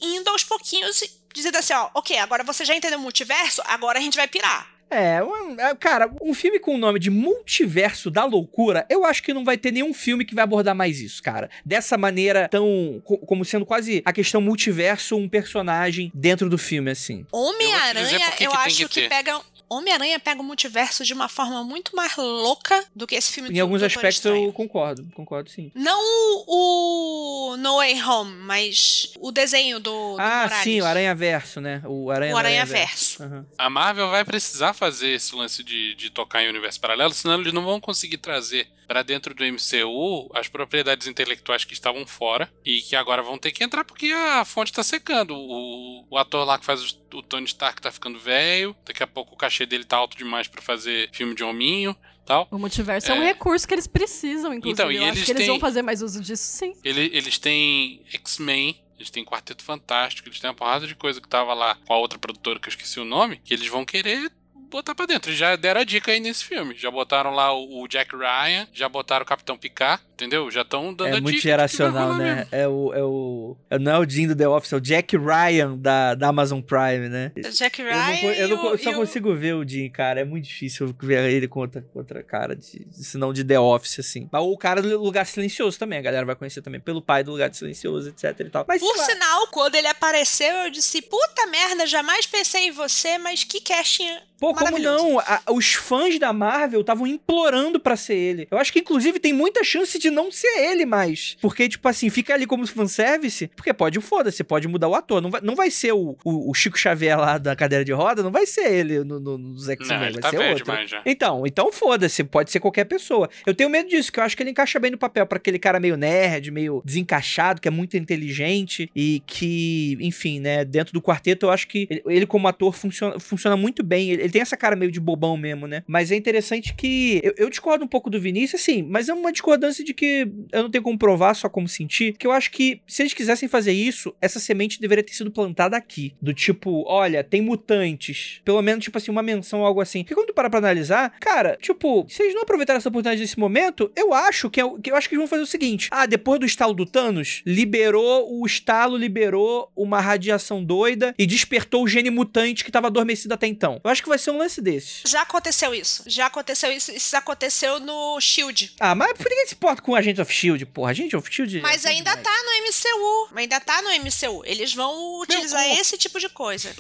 indo aos pouquinhos e dizendo assim: ó, ok, agora você já entendeu o multiverso, agora a gente vai pirar. É, um- é, cara, um filme com o nome de Multiverso da Loucura, eu acho que não vai ter nenhum filme que vai abordar mais isso, cara. Dessa maneira, tão. co- como sendo quase a questão multiverso, um personagem dentro do filme, assim. Homem-Aranha, eu que tem acho que que, pega. Homem-Aranha pega o multiverso de uma forma muito mais louca do que esse filme Em do alguns aspectos Estranho. eu concordo, concordo sim. Não o, o No Way Home, mas o desenho do, do ah, Morales. sim, o Aranha Verso, né? O Aranha O Aranha Aranha-Verso. Verso. Aham. A Marvel vai precisar fazer esse lance de, de tocar em universo paralelo, senão eles não vão conseguir trazer pra dentro do MCU as propriedades intelectuais que estavam fora e que agora vão ter que entrar porque a fonte tá secando. O, o ator lá que faz o, o Tony Stark tá ficando velho, daqui a pouco o cachê dele tá alto demais pra fazer filme de hominho tal. O multiverso é. um É. recurso que eles precisam, inclusive. Então, e Eu acho eles que eles têm- vão fazer mais uso disso, sim. Ele- eles têm X-Men, eles têm Quarteto Fantástico, eles têm uma porrada de coisa que tava lá com a outra produtora que eu esqueci o nome, que eles vão querer botar pra dentro. Já deram a dica aí nesse filme. Já botaram lá o, o Jack Ryan, já botaram o Capitão Picard, entendeu? Já estão dando É a dica. muito de que geracional, né? mesmo. É o, é o. é- Não é o Jim do The Office, é o Jack Ryan da, da Amazon Prime, né? Jack Eu, Ryan não, eu não e co- o- eu só o- consigo ver o Jim, cara. É muito difícil ver ele com outra, com outra cara, de, se não de The Office, assim. Mas o cara do Lugar Silencioso também, a galera vai conhecer também pelo pai do Lugar Silencioso, etc e tal. Mas, Por lá, sinal, quando ele apareceu, eu disse: puta merda, jamais pensei em você, mas que casting Pô, como não? A- os fãs da Marvel estavam implorando pra ser ele. Eu acho que, inclusive, tem muita chance de não ser ele mais. Porque, tipo assim, fica ali como fanservice. Porque pode, foda-se, pode mudar o ator. Não vai, não vai ser o, o, o Chico Xavier lá da cadeira de roda, não vai ser ele no, no, nos X-Men, Não, ele vai tá ser velho outro. demais já. Então, então foda-se, pode ser qualquer pessoa. Eu tenho medo disso, que eu acho que ele encaixa bem no papel pra aquele cara meio nerd, meio desencaixado, que é muito inteligente e que, enfim, né, dentro do quarteto eu acho que ele, ele como ator funciona, funciona muito bem. Ele, ele tem essa cara meio de bobão mesmo, né? Mas é interessante que eu, eu discordo um pouco do Vinícius, assim, mas é uma discordância de que eu não tenho como provar, só como sentir, que eu acho que se eles quisessem fazer isso, essa semente deveria ter sido plantada aqui. Do tipo, olha, tem mutantes. Pelo menos, tipo assim, uma menção algo assim. Porque quando para pra analisar, cara, tipo, se eles não aproveitaram essa oportunidade nesse momento, eu acho que, é o- que eu acho que eles vão fazer o seguinte: ah, depois do estalo do Thanos, liberou o estalo, liberou uma radiação doida e despertou o gene mutante que tava adormecido até então. Eu acho que ser um lance desses. Já aconteceu isso. Já aconteceu isso. Isso aconteceu no Shield. Ah, mas por que ninguém se importa com o Agent of Shield, porra? Agent of Shield. Mas é ainda demais. tá no MCU. Mas ainda tá no MCU. Eles vão utilizar esse tipo de coisa.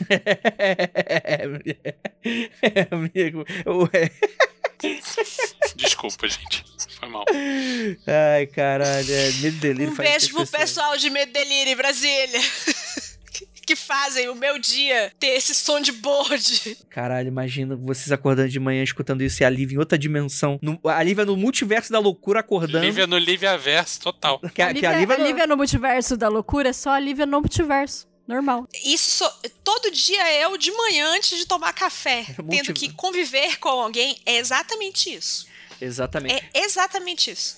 É, amigo. o- Desculpa, gente. Foi mal. Ai, caralho. É, medo delírio Um faz beijo pro pessoal de Medo Delírio Brasília. que fazem o meu dia ter esse som de board. Caralho, imagina vocês acordando de manhã escutando isso e a Lívia em outra dimensão. No, a Lívia no multiverso da loucura acordando. Lívia no Lívia Verso, total. Que a, a que Lívia, a Lívia a Lívia no multiverso da loucura é só a Lívia no multiverso. Normal. Isso so- todo dia eu, de manhã, antes de tomar café, Multi- tendo que conviver com alguém, é exatamente isso. Exatamente. É exatamente isso.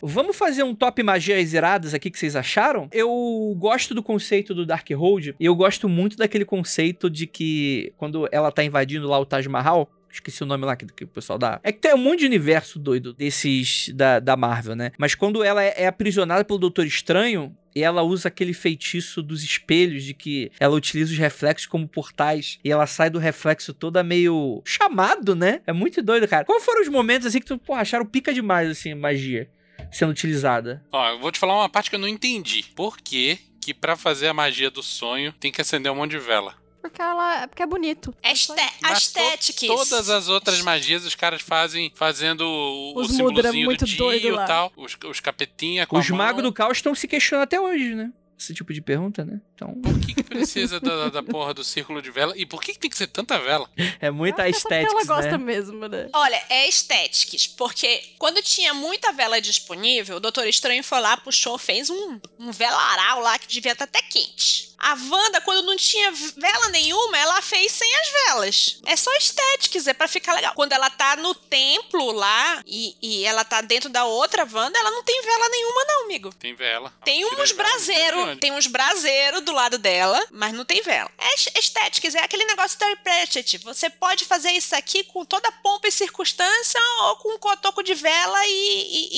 Vamos fazer um top magias iradas aqui que vocês acharam? Eu gosto do conceito do Darkhold e eu gosto muito daquele conceito de que quando ela tá invadindo lá o Taj Mahal, esqueci o nome lá que, que o pessoal dá. É que tem um monte de universo doido desses da, da Marvel, né? Mas quando ela é, é aprisionada pelo Doutor Estranho, e ela usa aquele feitiço dos espelhos, de que ela utiliza os reflexos como portais. E ela sai do reflexo toda meio chamado, né? É muito doido, cara. Qual foram os momentos assim que tu, acharam pica demais, assim, magia sendo utilizada? Ó, eu vou te falar uma parte que eu não entendi. Por que que pra fazer a magia do sonho tem que acender um monte de vela? Porque ela porque é bonito. To- Aesthetics. Todas as outras magias os caras fazem fazendo o, Os o Mudra símbolozinho muito do doido dia e lá. tal. Os, os capetinha com Os magos do caos estão se questionando até hoje, né? Esse tipo de pergunta, né? Então, Por que, que precisa da, da porra do círculo de vela? E por que, que tem que ser tanta vela? é muita é estética, ela gosta né? mesmo, né? Olha, é estéticos, porque quando tinha muita vela disponível, o Doutor Estranho foi lá, puxou, fez um, um velaral lá que devia estar até quente. A Wanda, quando não tinha vela nenhuma, ela fez sem as velas. É só estéticos, é pra ficar legal. Quando ela tá no templo lá e, e ela tá dentro da outra Wanda, ela não tem vela nenhuma, não, amigo. Tem vela. Tem uns braseiros, tem uns braseiros do lado dela, mas não tem vela. É es- estéticas, é aquele negócio Terry Pratchett. Você pode fazer isso aqui com toda pompa e circunstância ou com um cotoco de vela e,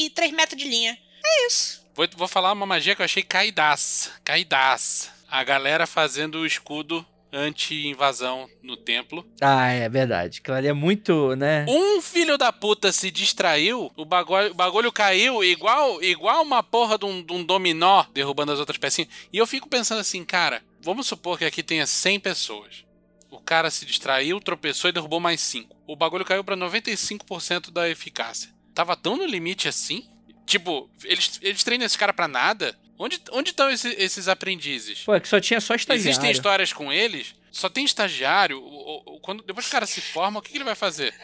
e, e 3 metros de linha. É isso. Vou, vou falar uma magia que eu achei caidaz. Caidaz. A galera fazendo o escudo anti-invasão no templo. Ah, é verdade. Ali é muito, né? Um filho da puta se distraiu, o bagulho, o bagulho caiu igual igual uma porra de um, de um dominó derrubando as outras pecinhas. E eu fico pensando assim, cara, vamos supor que aqui tenha 100 pessoas. O cara se distraiu, tropeçou e derrubou mais 5. O bagulho caiu pra 95% da eficácia. Tava tão no limite assim? Tipo, eles, eles treinam esse cara pra nada? Onde onde estão esse- esses aprendizes? Pô, é que só tinha só estagiário. Existem histórias com eles? Só tem estagiário? O- quando, depois que o cara se forma, o que, que ele vai fazer?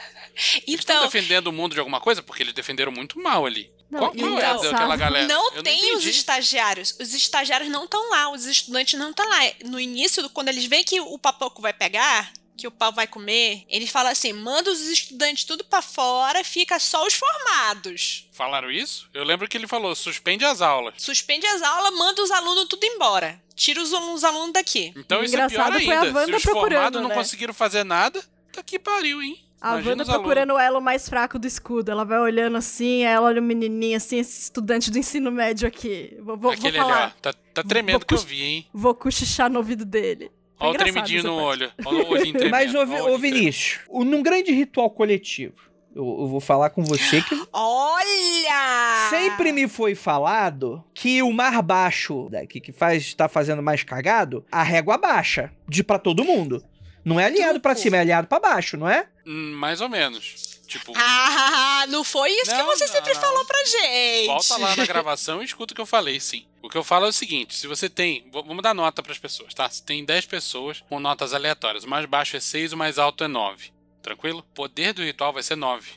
Eles estão Então, defendendo o mundo de alguma coisa? Porque eles defenderam muito mal ali. Não, qual qual é engraçado- aquela galera? não Eu tem os entendi. estagiários. Os estagiários não estão lá, os estudantes não estão lá. No início, quando eles veem que o papoco vai pegar, que o pau vai comer, ele fala assim: manda os estudantes tudo pra fora, fica só os formados. Falaram isso? Eu lembro que ele falou: suspende as aulas. Suspende as aulas, manda os alunos tudo embora. Tira os, os alunos daqui. Então O isso é pior engraçado foi a ainda. Se os procurando, formados não né? conseguiram fazer nada, tá que pariu, hein? A Imagina Wanda os alunos. procurando o elo mais fraco do escudo. Ela vai olhando assim, aí ela olha o menininho assim, esse estudante do ensino médio aqui. Vou, vou, Aquele vou ali, ó. falar. Tá, tá tremendo Vou que eu vi, hein? Vou cochichar no ouvido dele. Olha o tremidinho no parte. olho. Olha o olhinho tremendo. Mas, ô, Vinícius, o- num grande ritual coletivo, eu, eu vou falar com você que Olha! sempre me foi falado que o mar baixo, daqui que faz tá fazendo mais cagado, a régua baixa, de pra todo mundo. Não é alinhado pra Truco. cima, é alinhado pra baixo, não é? Hum, Mais ou menos. Tipo, Ah, não foi isso que Não, você não, sempre não. falou pra gente. volta lá na gravação e escuta o que eu falei, sim. O que eu falo é o seguinte: se você tem. Vamos dar nota pras pessoas, tá? Se tem 10 pessoas com notas aleatórias, o mais baixo é 6, o mais alto é 9. Tranquilo? O poder do ritual vai ser 9.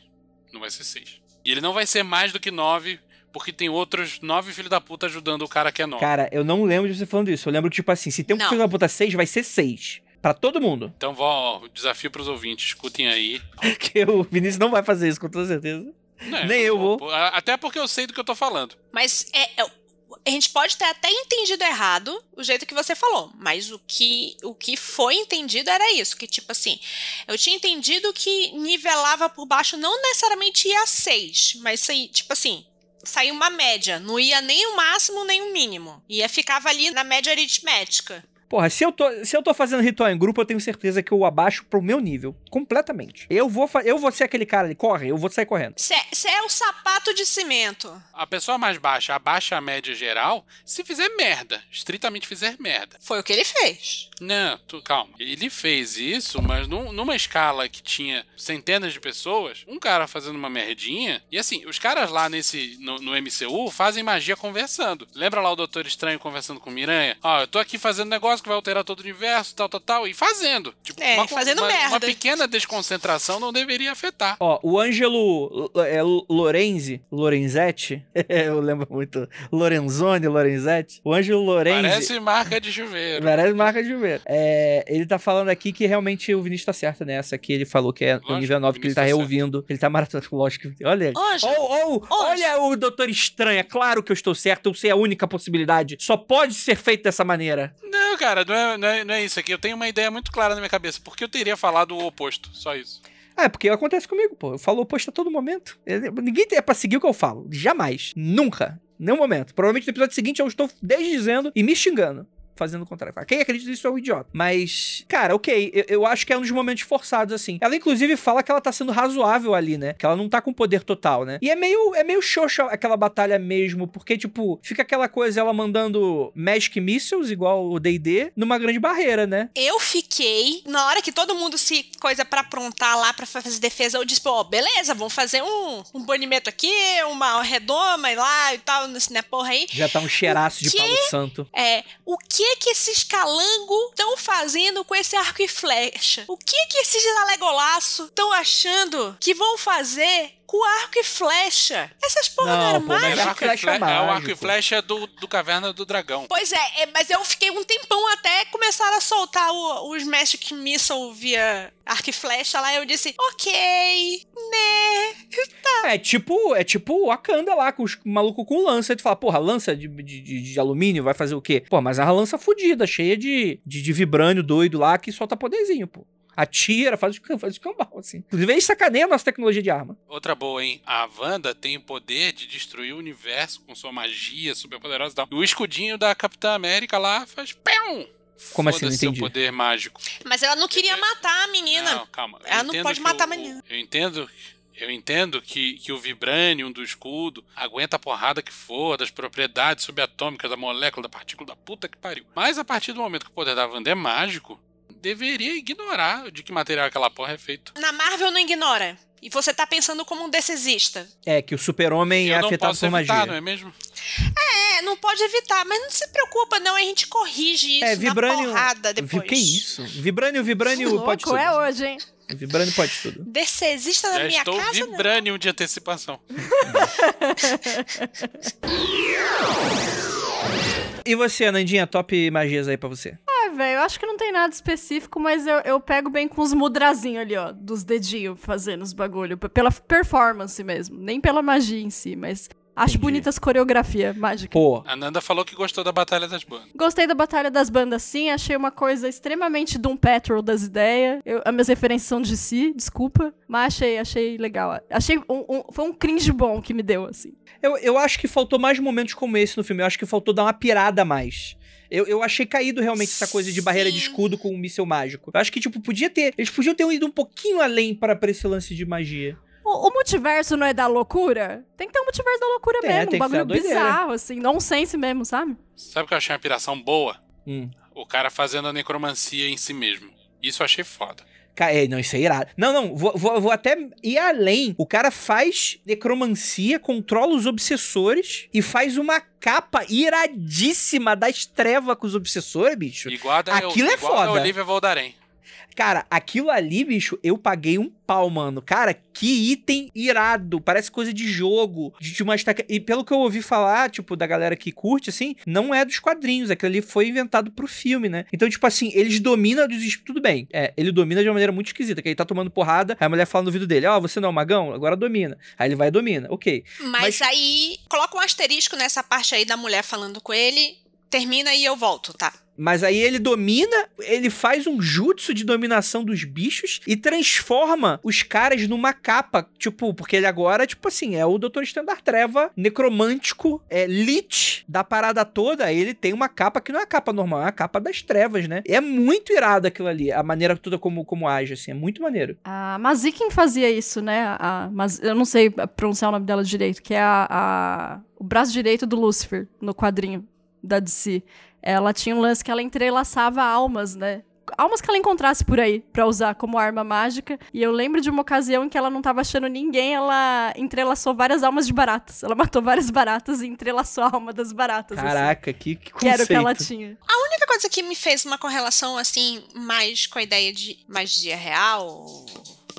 Não vai ser 6. E ele não vai ser mais do que 9, porque tem outros 9 filhos da puta ajudando o cara que é 9. Cara, eu não lembro de você falando isso. Eu lembro que, tipo assim, se tem um Não. filho da puta 6, vai ser 6. Pra todo mundo. Então, ó, desafio pros ouvintes, escutem aí. Que o Vinícius não vai fazer isso, com toda certeza. Né, Nem eu vou. Até porque eu sei do que eu tô falando. Mas é, é- a gente pode ter até entendido errado o jeito que você falou, mas o que, o que foi entendido era isso, que tipo assim, eu tinha entendido que nivelava por baixo não necessariamente ia a 6, mas tipo assim, saiu uma média, não ia nem o máximo nem o mínimo, ia ficava ali na média aritmética. Porra, se eu, tô, se eu tô fazendo ritual em grupo, eu tenho certeza que eu abaixo pro meu nível. Completamente. Eu vou, eu vou ser aquele cara ali, corre, eu vou sair correndo. Você é o sapato de cimento. A pessoa mais baixa abaixa a média geral se fizer merda. Estritamente fizer merda. Foi o que ele fez. Não, tu, calma. Ele fez isso, mas num- numa escala que tinha centenas de pessoas, um cara fazendo uma merdinha. E assim, os caras lá nesse no, no MCU fazem magia conversando. Lembra lá o Doutor Estranho conversando com Miranha? Ó, eu tô aqui fazendo negócio que vai alterar todo o universo, tal, tal, tal. E fazendo. Tipo, É, uma, fazendo uma, merda. Uma pequena desconcentração não deveria afetar. Ó, o Ângelo é, Lorenzi, Lorenzetti, eu lembro muito, Lorenzoni, Lorenzetti. O Ângelo Lorenzi... Parece marca de chuveiro. Parece marca de ver. É, ele tá falando aqui que realmente o Vinícius tá certo nessa, que ele falou que é no Lógico, nível 9, o que ele tá tá reouvindo, ele tá maratonando, lógico. que- Olha, Ângelo, Oh, oh, olha o Doutor Estranho, é claro que eu estou certo, eu sei a única possibilidade. Só pode ser feito dessa maneira. Não, cara, não é, não, é, não é isso aqui. Eu tenho uma ideia muito clara na minha cabeça. Porque eu teria falado o oposto. Só isso. Ah, é porque acontece comigo, pô. Eu falo oposto a todo momento. Ninguém é pra seguir o que eu falo. Jamais. Nunca. Nenhum momento. Provavelmente no episódio seguinte eu estou desdizendo e me xingando. Fazendo o contrário. Quem acredita nisso é um idiota. Mas, cara, ok. Eu, eu acho que é um dos momentos forçados, assim. Ela, inclusive, fala que ela tá sendo razoável ali, né? Que ela não tá com poder total, né? E é meio, é meio xoxa aquela batalha mesmo. Porque, tipo, fica aquela coisa ela mandando Magic Missiles, igual o D&D, numa grande barreira, né? Eu fiquei, na hora que todo mundo se coisa pra aprontar lá pra fazer defesa, eu disse, pô, beleza, vamos fazer um, um banimento aqui, uma redoma e lá e tal, nesse né, porra aí. Já tá um cheiraço de palo santo. É, o que que esses calangos estão fazendo com esse arco e flecha? O que que esses alegolaço estão achando que vão fazer com arco e flecha? Essas porra não, Não, eram pô, mas É, mágicas? arco e flecha é o arco e flecha do, do Caverna do Dragão. Pois é, é, mas eu fiquei um tempão até começar a soltar o- os Magic Missile via arco e flecha lá. Eu disse, ok, né? É tipo, é tipo o Wakanda lá, com os malucos com lança. Aí tu fala, porra, lança de, de, de- de alumínio vai fazer o quê? Pô, mas é uma lança fodida, cheia de, de, de vibrânio doido lá, que solta poderzinho, pô. Atira, faz o, faz o cambal, assim. Inclusive, eles sacaneiam a nossa tecnologia de arma. Outra boa, hein? A Wanda tem o poder de destruir o universo com sua magia super poderosa e tal. E o escudinho da Capitã América lá faz pão. Como assim? Não seu entendi. poder mágico. Mas ela não queria matar a menina. Não, calma. Eu Ela não pode matar a menina. Eu entendo. Eu entendo que, que o vibranium do escudo aguenta a porrada que for, das propriedades subatômicas da molécula, da partícula da puta que pariu. Mas a partir do momento que o poder da Wanda é mágico, deveria ignorar de que material aquela porra é feito. Na Marvel não ignora. E você tá pensando como um decisista. É, que o super-homem é não afetado posso por evitar, magia. não é mesmo? É, não pode evitar, mas não se preocupa não, a gente corrige isso É, na vibrânio. porrada depois. Vi- Que isso? Vibrânio, vibrânio Louco pode tudo. é hoje, hein? Vibrânio pode tudo. Decesista da Já minha estou casa, não. vibranium de antecipação. E você, Nandinha, top magias aí pra você? Velho, eu acho que não tem nada específico, mas eu, eu pego bem com os mudrazinhos ali, ó, dos dedinhos fazendo os bagulho. Pela performance mesmo. Nem pela magia em si, mas Acho Entendi. bonita as coreografias mágicas. Pô, A Nanda falou que gostou da Batalha das Bandas. Gostei da Batalha das Bandas, sim. Achei uma coisa extremamente Doom Patrol das ideias. Eu, as minhas referências são de si, desculpa. Mas achei, achei legal. Achei um, um- foi um cringe bom que me deu, assim. eu, eu acho que faltou mais momentos como esse no filme. Eu acho que faltou dar uma pirada a mais. Eu, eu achei caído realmente essa coisa de barreira de Sim. escudo com um míssil mágico. Eu acho que, tipo, podia ter. Eles podiam ter ido um pouquinho além para pra esse lance de magia. O, o multiverso não é da loucura? Tem que ter um multiverso da loucura É, mesmo. tem Um bagulho bizarro, assim. Nonsense mesmo, sabe? Sabe o que eu achei uma piração boa? Hum. O cara fazendo a necromancia em si mesmo. Isso eu achei foda. É, não, isso é irado. Não, não, vou, vou, vou até ir além. O cara faz necromancia, controla os obsessores e faz uma capa iradíssima das trevas com os obsessores, bicho. Igual a Aquilo é igual a foda. Olivia Valdarem. Cara, aquilo ali, bicho, eu paguei um pau, mano. Cara, que item irado. Parece coisa de jogo. De, de uma estaca... E pelo que eu ouvi falar, tipo, da galera que curte, assim, não é dos quadrinhos. Aquilo ali foi inventado pro filme, né? Então, tipo assim, eles dominam dos. Tudo bem. É, ele domina de uma maneira muito esquisita. Que ele tá tomando porrada, aí a mulher fala no ouvido dele: Ó, você não é um magão? Agora domina. Aí ele vai e domina. Ok. Mas, Mas- aí, coloca um asterisco nessa parte aí da mulher falando com ele. Termina e eu volto, tá? Mas aí ele domina, ele faz um jutsu de dominação dos bichos e transforma os caras numa capa. Tipo, porque ele agora, tipo assim, é o Dr. Standard Treva necromântico, é lich da parada toda. Ele tem uma capa que não é a capa normal, é a capa das trevas, né? É muito irado aquilo ali, a maneira toda como, como age, assim, é muito maneiro. A Mazikin fazia isso, né? A, mas eu não sei pronunciar o nome dela direito, que é a, a- o braço direito do Lucifer no quadrinho da DC. Ela tinha um lance que ela entrelaçava almas, né? Almas que ela encontrasse por aí pra usar como arma mágica. E eu lembro de uma ocasião em que ela não tava achando ninguém, ela entrelaçou várias almas de baratas. Ela matou várias baratas e entrelaçou a alma das baratas. assim, Caraca, que, que que era o que ela conceito. tinha. A única coisa que me fez uma correlação, assim, mais com a ideia de magia real,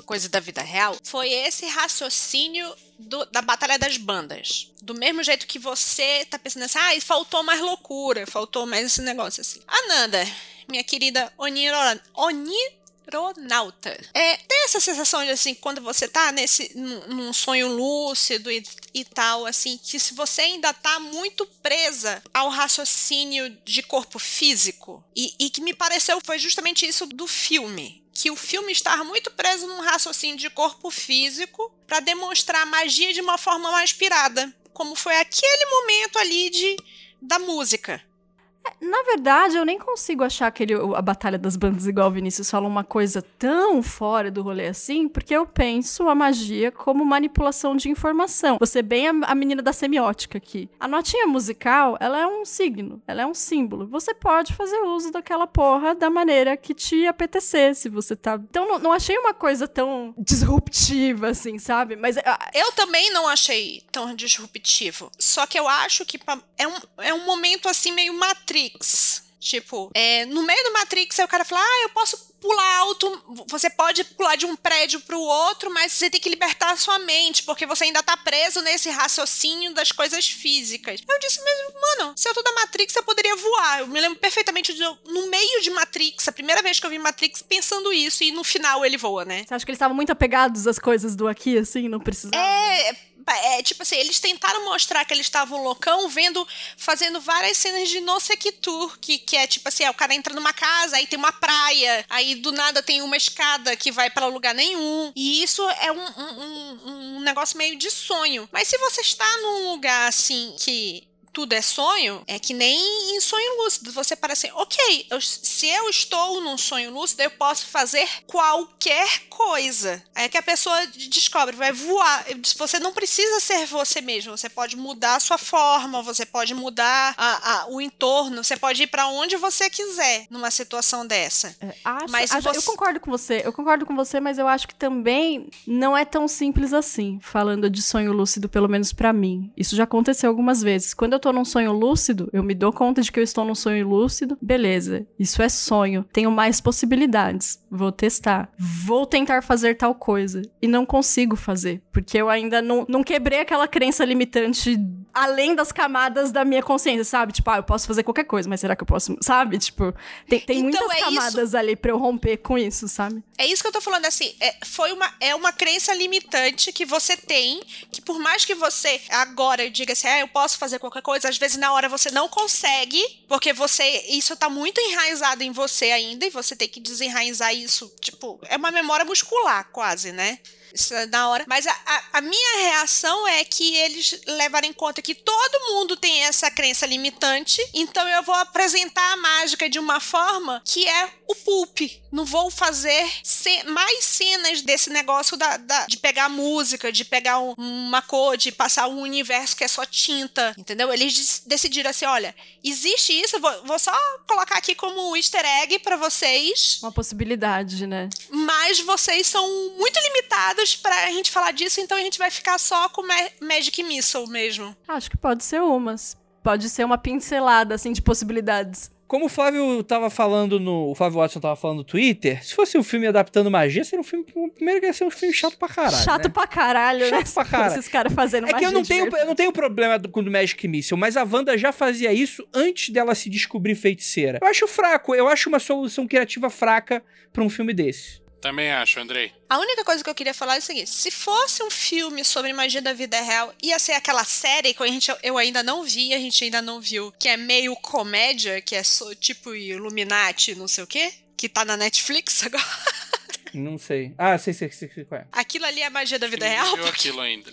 coisa da vida real, foi esse raciocínio do- da Batalha das Bandas. Do mesmo jeito que você tá pensando assim, ah, faltou mais loucura, faltou mais esse negócio assim. Ananda, minha querida Oniro, Onironauta, é, tem essa sensação de assim, quando você tá nesse, num sonho lúcido e, e tal, assim, que se você ainda tá muito presa ao raciocínio de corpo físico, e, e que me pareceu foi justamente isso do filme. Que o filme está muito preso num raciocínio de corpo físico para demonstrar a magia de uma forma mais pirada. Como foi aquele momento ali de, da música. Na verdade, eu nem consigo achar aquele, a Batalha das Bandas igual o Vinícius fala uma coisa tão fora do rolê assim, porque eu penso a magia como manipulação de informação. Você bem a, a menina da semiótica aqui. A notinha musical, ela é um signo, ela é um símbolo. Você pode fazer uso daquela porra da maneira que te apetecer, se você tá... Então, não, não achei uma coisa tão disruptiva, assim, sabe? Mas ah, Eu também não achei tão disruptivo. Só que eu acho que é um, é um momento assim meio Matrix. Tipo, é, no meio do Matrix, aí o cara fala: Ah, eu posso pular alto. Você pode pular de um prédio pro outro, mas você tem que libertar a sua mente, porque você ainda tá preso nesse raciocínio das coisas físicas. Eu disse mesmo, mano, se eu tô da Matrix, eu poderia voar. Eu me lembro perfeitamente de eu, no meio de Matrix, a primeira vez que eu vi Matrix, pensando isso, e no final ele voa, né? você acha que eles estavam muito apegados às coisas do aqui, assim, não precisava? É, é, tipo assim, eles tentaram mostrar que eles estavam loucão, vendo, fazendo várias cenas de no sequitur, que, que é tipo assim, é, o cara entra numa casa, aí tem uma praia, aí do nada tem uma escada que vai pra lugar nenhum. E isso é um, um, um- um negócio meio de sonho. Mas se você está num lugar assim que tudo é sonho, é que nem em sonho lúcido. Você parece, ok, eu- se eu estou num sonho lúcido, eu posso fazer qualquer coisa. Aí que a pessoa descobre, vai voar. Você não precisa ser você mesmo. Você pode mudar a sua forma, você pode mudar a- a- o entorno, você pode ir pra onde você quiser numa situação dessa. É, acho, Mas acho- você- eu concordo com você, eu concordo com você, mas eu acho que também não é tão simples assim, falando de sonho lúcido, pelo menos pra mim. Isso já aconteceu algumas vezes. Quando eu tô num sonho lúcido, eu me dou conta de que eu estou num sonho lúcido, beleza, isso é sonho, tenho mais possibilidades, vou testar, vou tentar fazer tal coisa, e não consigo fazer, porque eu ainda não, não quebrei aquela crença limitante além das camadas da minha consciência, sabe? Tipo, ah, eu posso fazer qualquer coisa, mas será que eu posso, sabe? Tipo, tem, tem Então, muitas é camadas ali pra eu romper com isso, sabe? É isso que eu tô falando, assim, é, foi uma, é uma crença limitante que você tem, que por mais que você agora diga assim, ah, eu posso fazer qualquer coisa, às vezes na hora você não consegue, porque você, isso tá muito enraizado em você ainda, e você tem que desenraizar isso, tipo, é uma memória muscular quase, né? Na hora. Mas a, a, a minha reação é que eles levaram em conta que todo mundo tem essa crença limitante, então eu vou apresentar a mágica de uma forma que é o pulp. Não vou fazer mais cenas desse negócio da, da- de pegar música, de pegar um- uma cor, de passar um universo que é só tinta, entendeu? Eles decidiram assim, olha, existe isso, vou, vou só colocar aqui como um easter egg pra vocês, Uma possibilidade, né? Mas vocês são muito limitados pra gente falar disso, então a gente vai ficar só com Ma- Magic Missile mesmo. Acho que pode ser umas. Pode ser uma pincelada, assim, de possibilidades. Como o Flávio tava falando no. O Flávio Watson tava falando no Twitter, se fosse um filme adaptando magia, seria um filme. Primeiro que ia ser um filme chato pra caralho. Chato né? pra caralho, né? Chato pra caralho. Esses caras fazendo É que eu magia não tenho, eu não tenho problema com o Magic Missile, mas a Wanda já fazia isso antes dela se descobrir feiticeira. Eu acho fraco, eu acho uma solução criativa fraca pra um filme desse. Também acho, Andrei. A única coisa que eu queria falar é o seguinte: se fosse um filme sobre magia da vida real, ia ser aquela série que a gente, eu ainda não vi, a gente ainda não viu, que é meio comédia, que é só, tipo Illuminati, não sei o quê, que tá na Netflix agora. Não sei. Ah, sei, sei, sei, sei qual é. Aquilo ali é magia da vida Ele real? não viu Porque aquilo ainda.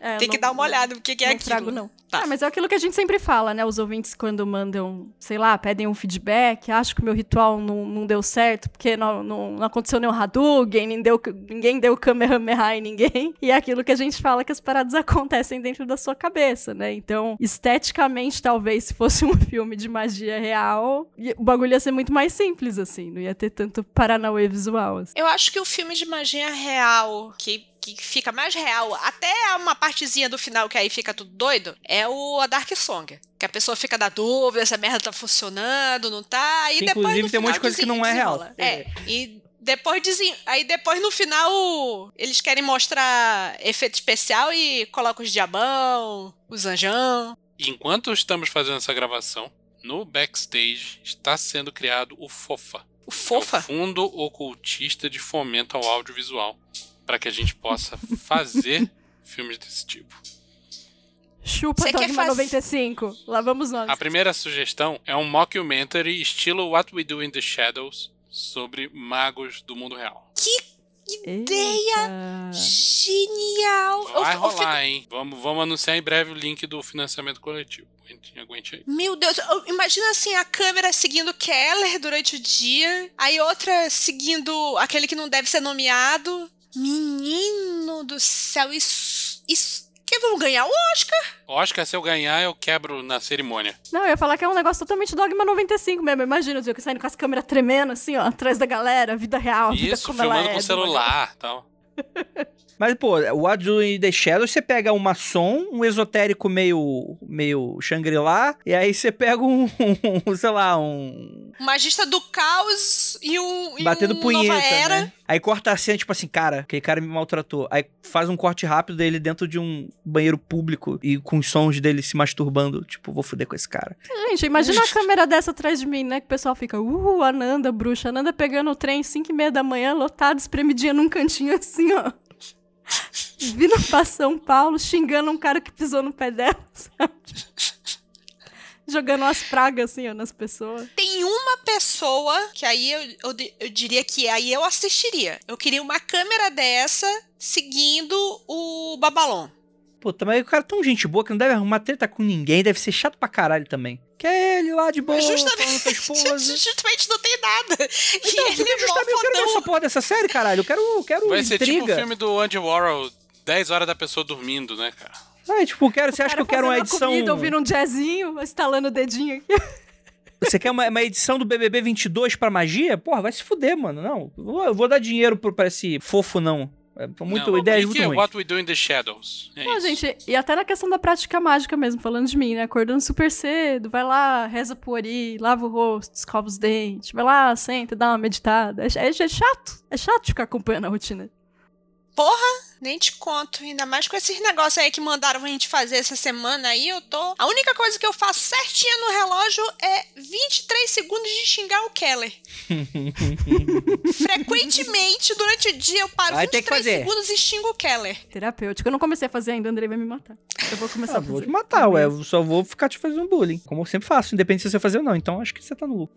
É, tem que não- dar uma olhada no que, que é não aquilo. trago, não. Tá. Ah, mas é aquilo que a gente sempre fala, né? Os ouvintes, quando mandam, sei lá, pedem um feedback, acho que o meu ritual não, não deu certo, porque não, não, não aconteceu nenhum Hadouken, nem deu, ninguém deu Kamehameha em ninguém. E é aquilo que a gente fala que as paradas acontecem dentro da sua cabeça, né? Então, esteticamente, talvez, se fosse um filme de magia real, o bagulho ia ser muito mais simples, assim. Não ia ter tanto paranauê visual. assim. Eu acho que o filme de magia real, que, que fica mais real, até uma partezinha do final que aí fica tudo doido, é o a Dark Song. Que a pessoa fica na dúvida se a merda tá funcionando, não tá. E depois inclusive, tem um monte de coisa que não é real. É. E depois desen... aí depois no final eles querem mostrar efeito especial e colocam os diabão, os anjão. Enquanto estamos fazendo essa gravação, no backstage está sendo criado o FOFA. O É o fofa. Fundo Ocultista de Fomento ao Audiovisual. Para que a gente possa fazer filmes desse tipo. Chupa Você Dogma faz- 95. Lá vamos nós. A primeira sugestão é um mockumentary estilo What We Do in the Shadows sobre magos do mundo real. Ideia! Genial! Eu- Vai eu fico- rolar, hein? Vamos, vamos anunciar em breve o link do financiamento coletivo. Aguente, aguente aí. Meu Deus, eu- imagina assim, a câmera seguindo Keller durante o dia, aí outra seguindo aquele que não deve ser nomeado. Menino do céu, isso. isso que vamos ganhar o Oscar? Oscar, se eu ganhar, eu quebro na cerimônia. Não, eu ia falar que é um negócio totalmente Dogma 95 mesmo. Imagina o Tio saindo com as câmeras tremendo, assim, ó, atrás da galera, vida real, vida Isso, como ela filmando é. com do celular tal. Mas, pô, o Do in the Shadows, você pega um maçom, um esotérico meio, meio Shangri-La, e aí você pega um, um, sei lá, um... Magista do caos e um. e Batendo um punheta, Nova Era. né? Aí corta a cena, tipo assim, cara, aquele cara me maltratou. Aí faz um corte rápido dele dentro de um banheiro público e com os sons dele se masturbando. Tipo, vou foder com esse cara. Gente, imagina a câmera dessa atrás de mim, né? Que o pessoal fica, uh, Ananda, bruxa. Ananda pegando o trem 5 e meia da manhã, lotado, espremidinha num cantinho assim, ó. Vindo pra São Paulo, xingando um cara que pisou no pé dela, sabe? Jogando umas pragas, assim, ó, nas pessoas. Tem uma pessoa que aí eu, eu, eu diria que aí eu assistiria. Eu queria uma câmera dessa seguindo o Babalon. Puta, mas o cara é tão gente boa que não deve arrumar treta com ninguém, deve ser chato pra caralho também. Que é ele lá de boa, com a esposa. Justamente não tem nada. Então, e ele é justamente, eu quero ver essa porra dessa série, caralho. Eu quero, eu quero Vai ser tipo o intriga. filme do Andy Warhol, 10 horas da pessoa dormindo, né, cara? Ah, tipo, quero, você acha que eu quero uma edição... Comida, ouvindo um jazzinho, estalando o dedinho aqui. Você quer uma, uma edição do BBB 22 pra magia? Porra, vai se fuder, mano. Não, eu vou, eu vou dar dinheiro pro, pra esse fofo, não. É muito, Não, ideia muito que é ruim. What We Do in the Shadows. É Não, isso. gente, e até na questão da prática mágica mesmo, falando de mim, né? Acordando super cedo, vai lá, reza pro Ori, lava o rosto, escova os dentes, vai lá, senta, dá uma meditada. É, é- é chato. É chato ficar acompanhando a rotina. Porra! Nem te conto. Ainda mais com esses negócios aí que mandaram a gente fazer essa semana aí, eu tô. A única coisa que eu faço certinha no relógio é 23 segundos de xingar o Keller. Frequentemente, durante o dia, eu paro Vai ter que 23 fazer. segundos e xingo o Keller. Terapêutico. Eu não comecei a fazer ainda, o Andrei vai me matar. Eu vou começar Ah, a vou fazer. te matar, ué. Eu só vou ficar te fazendo bullying. Como eu sempre faço, independente se você fazer ou não. Então acho que você tá no lucro.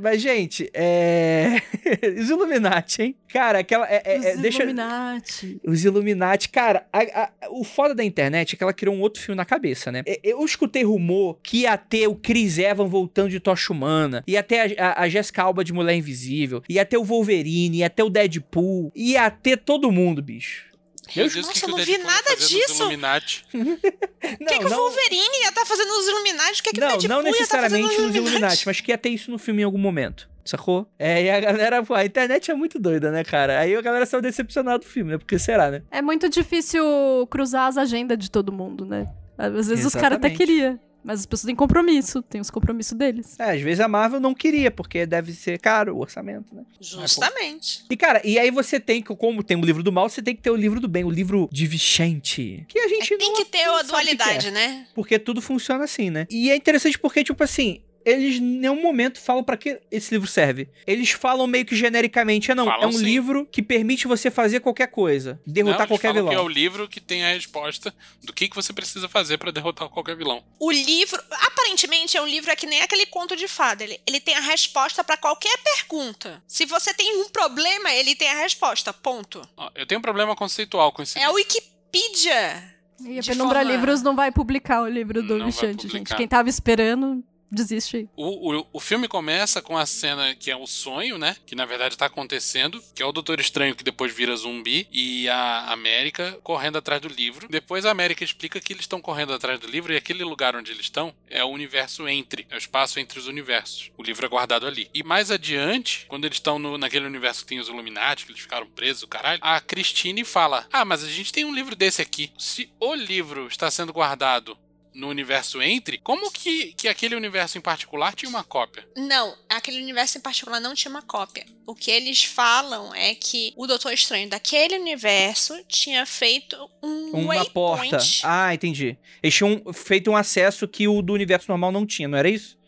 Mas, gente, é. Os Illuminati, hein? Cara, aquela. É, é- é- Os deixa... Illuminati. Os Illuminati. Cara, a- a- o foda da internet é que ela criou um outro filme na cabeça, né? Eu escutei rumor que ia ter o Chris Evans voltando de Tocha Humana, ia ter a, a, a Jessica Alba de Mulher Invisível, ia ter o Wolverine, ia ter o Deadpool, ia ter todo mundo, bicho. Deus, o Nossa, que que eu o não vi nada disso. Illuminati? Não, O que, que o não, Wolverine ia estar fazendo nos Illuminati? O que, que o não, Deadpool não ia tá necessariamente fazendo nos Illuminati, mas que ia ter isso no filme em algum momento. Sacou? É, e a galera, pô, a internet é muito doida, né, cara? Aí a galera saiu decepcionada do filme, né? Porque será, né? É muito difícil cruzar as agendas de todo mundo, né? Às vezes os caras até Exatamente. Mas as pessoas têm compromisso, tem os compromissos deles. É, às vezes a Marvel não queria, porque deve ser caro o orçamento, né? Justamente. E, cara, e aí você tem, que, como tem o livro do mal, você tem que ter o livro do bem, o livro de Vicente. Que a É, gente tem não, que ter não a que que é. dualidade, né? Porque tudo funciona assim, né? E é interessante porque, tipo assim, eles em nenhum momento falam pra que esse livro serve. Eles falam meio que genericamente, ah, não, Falam é um sim. livro que permite você fazer qualquer coisa, derrotar Não, qualquer vilão. que é o livro que tem a resposta do que, que você precisa fazer pra derrotar qualquer vilão. O livro, aparentemente, é um livro é que nem aquele conto de fada. Ele, ele tem a resposta pra qualquer pergunta. Se você tem um problema, ele tem a resposta. Ponto. Eu tenho um problema conceitual com esse É a Wikipedia. E a Penumbra forma- Livros não vai publicar o livro do Vicente, gente. Quem tava esperando, desiste. O, o, o filme começa com a cena que é o sonho, né? Que na verdade tá acontecendo, que é o Doutor Estranho que depois vira zumbi e a América correndo atrás do livro. Depois a América explica que eles estão correndo atrás do livro e aquele lugar onde eles estão é o universo entre, é o espaço entre os universos. O livro é guardado ali. E mais adiante, quando eles estão naquele universo que tem os Illuminati, que eles ficaram presos, o caralho, a Christine fala: Ah, mas a gente tem um livro desse aqui. Se o livro está sendo guardado no universo entre, como que, que aquele universo em particular tinha uma cópia? Não, aquele universo em particular não tinha uma cópia. O que eles falam é que o Doutor Estranho daquele universo tinha feito um Uma waypoint. porta. Ah, entendi. Eles tinham feito um acesso que o do universo normal não tinha, não era isso?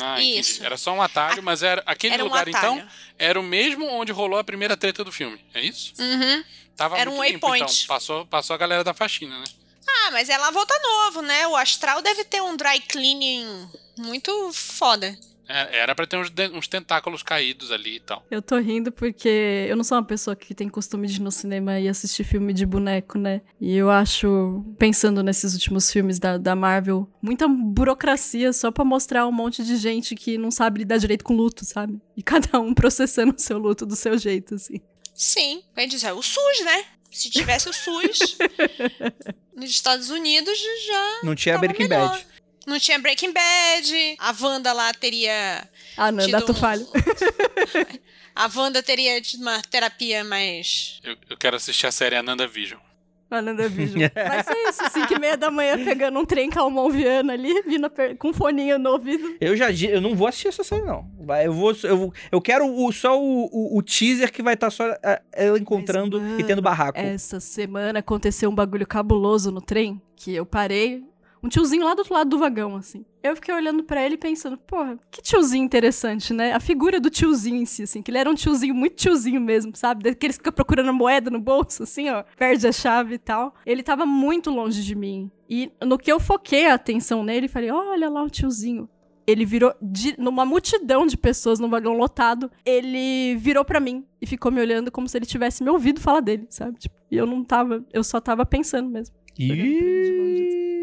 Ah, entendi. Isso. Era só um atalho, mas era aquele Era um lugar atalho. então era o mesmo onde rolou a primeira treta do filme. É isso? Uhum. Tava Era um muito limpo, waypoint. então. Passou, passou a galera da faxina, né? Ah, mas é lá volta novo, né? O Astral deve ter um dry cleaning muito foda. É, era pra ter uns, uns tentáculos caídos ali e tal. Eu tô rindo porque eu não sou uma pessoa que tem costume de ir no cinema e assistir filme de boneco, né? E eu acho, pensando nesses últimos filmes da, da Marvel, muita burocracia só pra mostrar um monte de gente que não sabe lidar direito com luto, sabe? E cada um processando o seu luto do seu jeito, assim. Sim, a gente diz, é o SUS, né? Se tivesse o SUS nos Estados Unidos, já Não tinha Breaking melhor. Bad. Não tinha Breaking Bad, a Wanda lá teria. Ah, não, dá tu um- falho. A Wanda teria tido uma terapia mais. Eu, eu quero assistir a série Ananda Vision. Ananda Vision. Vai ser isso, 5 e meia da manhã, pegando um trem calmon-viano ali, vindo per- com um foninho no ouvido. Eu já di- eu não vou assistir essa série, não. Eu vou. Eu, eu quero o- só o, o, o teaser que vai estar só é, ela encontrando Mas, e tendo barraco. Essa semana aconteceu um bagulho cabuloso no trem, que eu parei, um tiozinho lá do outro lado do vagão, assim. Eu fiquei olhando pra ele pensando, porra, que tiozinho interessante, né? A figura do tiozinho em si, assim, que ele era um tiozinho, muito tiozinho mesmo, sabe? Daqueles que ficam procurando moeda no bolso, assim, ó, perde a chave e tal. Ele tava muito longe de mim. E no que eu foquei a atenção nele, falei, olha lá o tiozinho. Ele virou, de- numa multidão de pessoas num vagão lotado, ele virou pra mim e ficou me olhando como se ele tivesse me ouvido falar dele, sabe? Tipo, e eu não tava, eu só tava pensando mesmo. Ih.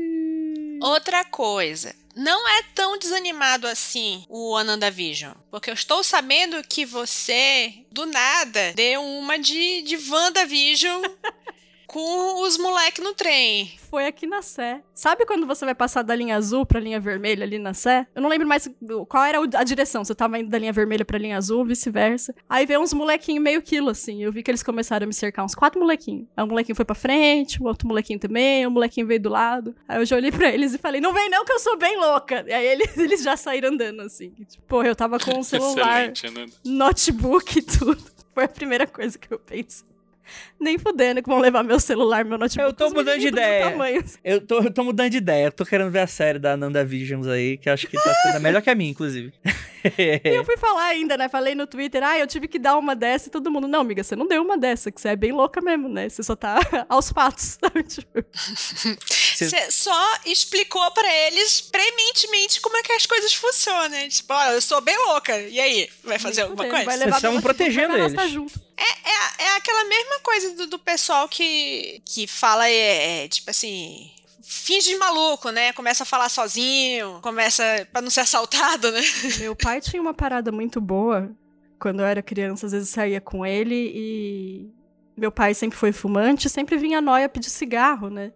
Outra coisa. Não é tão desanimado assim o Ananda Vision. Porque eu estou sabendo que você, do nada, deu uma de, de WandaVision com os moleque no trem. Foi aqui na Sé. Sabe quando você vai passar da linha azul pra linha vermelha ali na Sé? Eu não lembro mais qual era a direção. Você tava indo da linha vermelha pra linha azul, vice-versa. Aí veio uns molequinhos meio quilo, assim. Eu vi que eles começaram a me cercar, uns quatro molequinhos. Aí um molequinho foi pra frente, o outro molequinho também, o molequinho veio do lado. Aí eu já olhei pra eles e falei, não vem não que eu sou bem louca. E aí eles, eles já saíram andando, assim. Tipo, porra, eu tava com o celular, Excelente, Ananda. notebook e tudo. Foi a primeira coisa que eu pensei. Nem fudendo que vão levar meu celular, meu notebook. Eu tô mudando de ideia. Eu tô, eu tô mudando de ideia. Eu tô querendo ver a série da Nanda Visions aí, que eu acho que tá sendo melhor que a minha, inclusive. E eu fui falar ainda, né? Falei no Twitter, ah, eu tive que dar uma dessa e todo mundo, não, amiga, você não deu uma dessa, que você é bem louca mesmo, né? Você só tá aos fatos, sabe? Tipo, Você só explicou pra eles prementemente como é que as coisas funcionam. Tipo, olha, eu sou bem louca. E aí? Vai fazer alguma coisa? Vai levar estavam meu notebook, protegendo eles. Junto. É, é aquela mesma coisa do, do pessoal que, que fala, é, é, tipo assim. Finge de maluco, né? Começa a falar sozinho, começa pra não ser assaltado, né? Meu pai tinha uma parada muito boa. Quando eu era criança, às vezes saía com ele e meu pai sempre foi fumante, sempre vinha a noia pedir cigarro, né?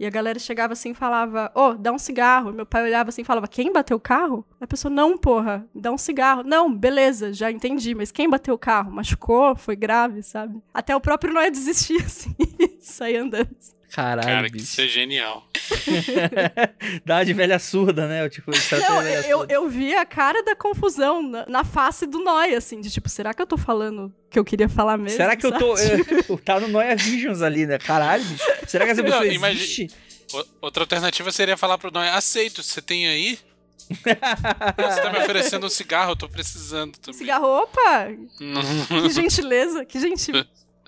E a galera chegava assim e falava, ô, dá um cigarro. Meu pai olhava assim e falava, quem bateu o carro? A pessoa, não, porra, dá um cigarro. Não, beleza, já entendi, mas quem bateu o carro? Machucou? Foi grave, sabe? Até o próprio noia desistia, assim, e saía andando. Caralho, Cara, que isso é genial. Dá de velha surda, né? Tipo, Não, eu, surda. eu vi a cara da confusão na, na face do Noia, assim, de tipo, será que eu tô falando o que eu queria falar mesmo? Será que eu tô. sabe? eu- tá no Noia Visions ali, né? Caralho, bicho. Será que essa pessoa Não, imagina- existe? O- Outra alternativa seria falar pro Noé, aceito, você tem aí? Você tá me oferecendo um cigarro, eu tô precisando também. Cigarro, opa! Que gentileza, que gentil.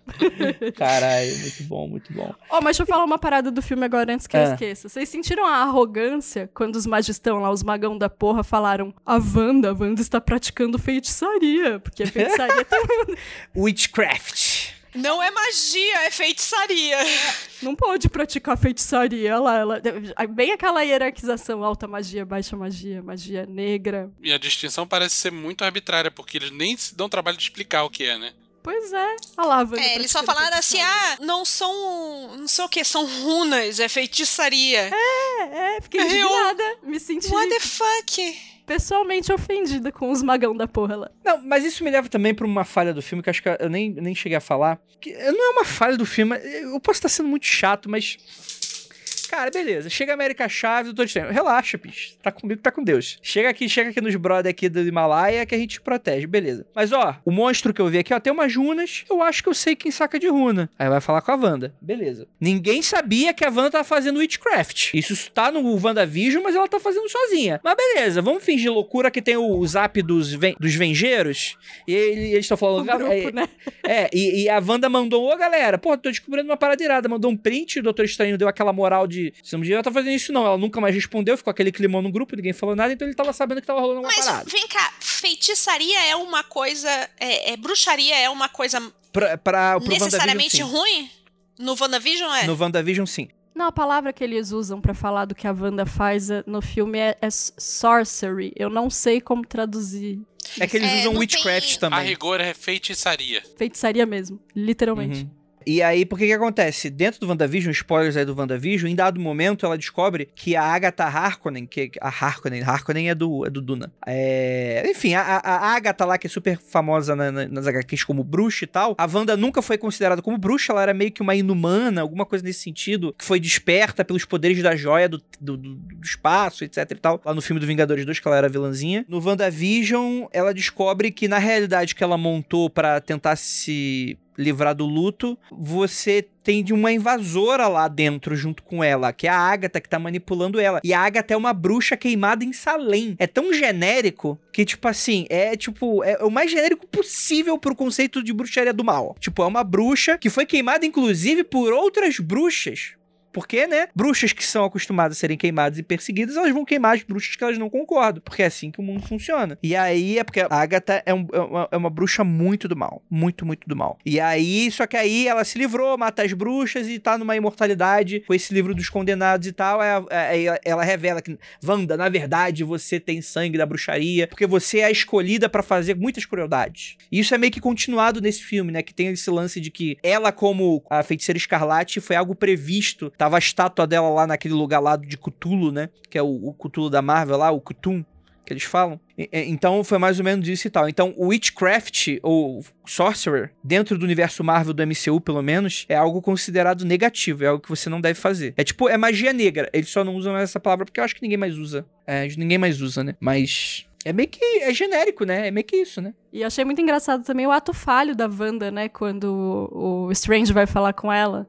Caralho, muito bom, muito bom. Ó, mas deixa eu falar uma parada do filme agora antes que eu Ah. esqueça. Vocês sentiram a arrogância quando os magistão lá, os magão da porra, falaram a Wanda, a Wanda está praticando feitiçaria, porque a feitiçaria tem... Witchcraft. Não é magia, é feitiçaria. não pode praticar feitiçaria. Ela, ela, bem aquela hierarquização, alta magia, baixa magia, magia negra. E a distinção parece ser muito arbitrária, porque eles nem se dão trabalho de explicar o que é, né? Pois é, a Wanda É, eles só falaram assim: ah, não são. Não sei o que, são runas, é feitiçaria. É, fiquei Eu- indignada, me senti What the fuck? Pessoalmente ofendida com os magão da porra lá. Não, mas isso me leva também pra uma falha do filme que acho que eu nem, nem cheguei a falar. Que não é uma falha do filme, eu posso estar sendo muito chato, mas. Cara, beleza. Chega a América Chaves, eu tô dizendo, relaxa, bicho. Tá comigo, tá com Deus. Chega aqui, chega aqui nos brother aqui do Himalaia que a gente te protege, beleza. Mas ó, o monstro que eu vi aqui, ó, tem umas runas. Eu acho que eu sei quem saca de runa. Aí vai falar com a Wanda. Beleza. Ninguém sabia que a Wanda tava fazendo Witchcraft. Isso tá no WandaVision, mas ela tá fazendo sozinha. Mas beleza, vamos fingir loucura que tem o zap dos, ven dos Vengeiros. E ele- eles estão falando. grupo, é, né? é, e, e a Wanda mandou, ô galera, pô, tô descobrindo uma parada irada. Mandou um print, o Doutor Estranho deu aquela moral de. Você não devia estar fazendo isso, não. Ela nunca mais respondeu, ficou aquele climão no grupo, ninguém falou nada, então ele tava sabendo que tava rolando uma Mas parada. vem cá, feitiçaria é uma coisa. É, é- bruxaria é uma coisa Pra, pra, pro necessariamente ruim? No WandaVision é? No WandaVision, sim. Não, a palavra que eles usam pra falar do que a Wanda faz é- no filme é, é sorcery. Eu não sei como traduzir. É que eles É, usam Witchcraft tem- A também. rigor é feitiçaria. Feitiçaria mesmo, literalmente. Uhum. E aí, por que que acontece? Dentro do WandaVision, spoilers aí do WandaVision, em dado momento ela descobre que a Agatha Harkonnen, que a Harkonnen, Harkonnen é do, é do Duna. É, enfim, a, a, Agatha lá, que é super famosa na- na- nas HQs como bruxa e tal, a Wanda nunca foi considerada como bruxa, ela era meio que uma inumana, alguma coisa nesse sentido, que foi desperta pelos poderes da joia do, do, do- do espaço, etc e tal. Lá no filme do Vingadores 2, que ela era vilãzinha. No WandaVision, ela descobre que na realidade que ela montou pra tentar se livrar do luto, você tem de uma invasora lá dentro junto com ela, que é a Agatha que tá manipulando ela. E a Agatha é uma bruxa queimada em Salem. É tão genérico que, tipo assim, é tipo, é o mais genérico possível pro conceito de bruxaria do mal. Tipo, é uma bruxa que foi queimada, inclusive, por outras bruxas. Porque, né? Bruxas que são acostumadas a serem queimadas e perseguidas, elas vão queimar as bruxas que elas não concordam. Porque é assim que o mundo funciona. E aí é porque a Agatha é, um- é uma, é uma bruxa muito do mal. Muito, muito do mal. E aí, só que aí ela se livrou, mata as bruxas e tá numa imortalidade com esse livro dos condenados e tal. Aí, ela- ela revela que, Wanda, na verdade, você tem sangue da bruxaria, porque você é escolhida pra fazer muitas crueldades. E isso é meio que continuado nesse filme, né? Que tem esse lance de que ela, como a feiticeira escarlate, foi algo previsto. Tava a estátua dela lá naquele lugar lá de Cthulhu, né? Que é o, o Cthulhu da Marvel lá, o Cthulhu que eles falam. E- Então foi mais ou menos isso e tal. Então o Witchcraft, ou Sorcerer, dentro do universo Marvel do MCU, pelo menos, é algo considerado negativo, é algo que você não deve fazer. É tipo, é magia negra. Eles só não usam essa palavra porque eu acho que ninguém mais usa. É, ninguém mais usa, né? Mas. É meio que. É genérico, né? É meio que isso, né? E achei muito engraçado também o ato falho da Wanda, né? Quando o Strange vai falar com ela.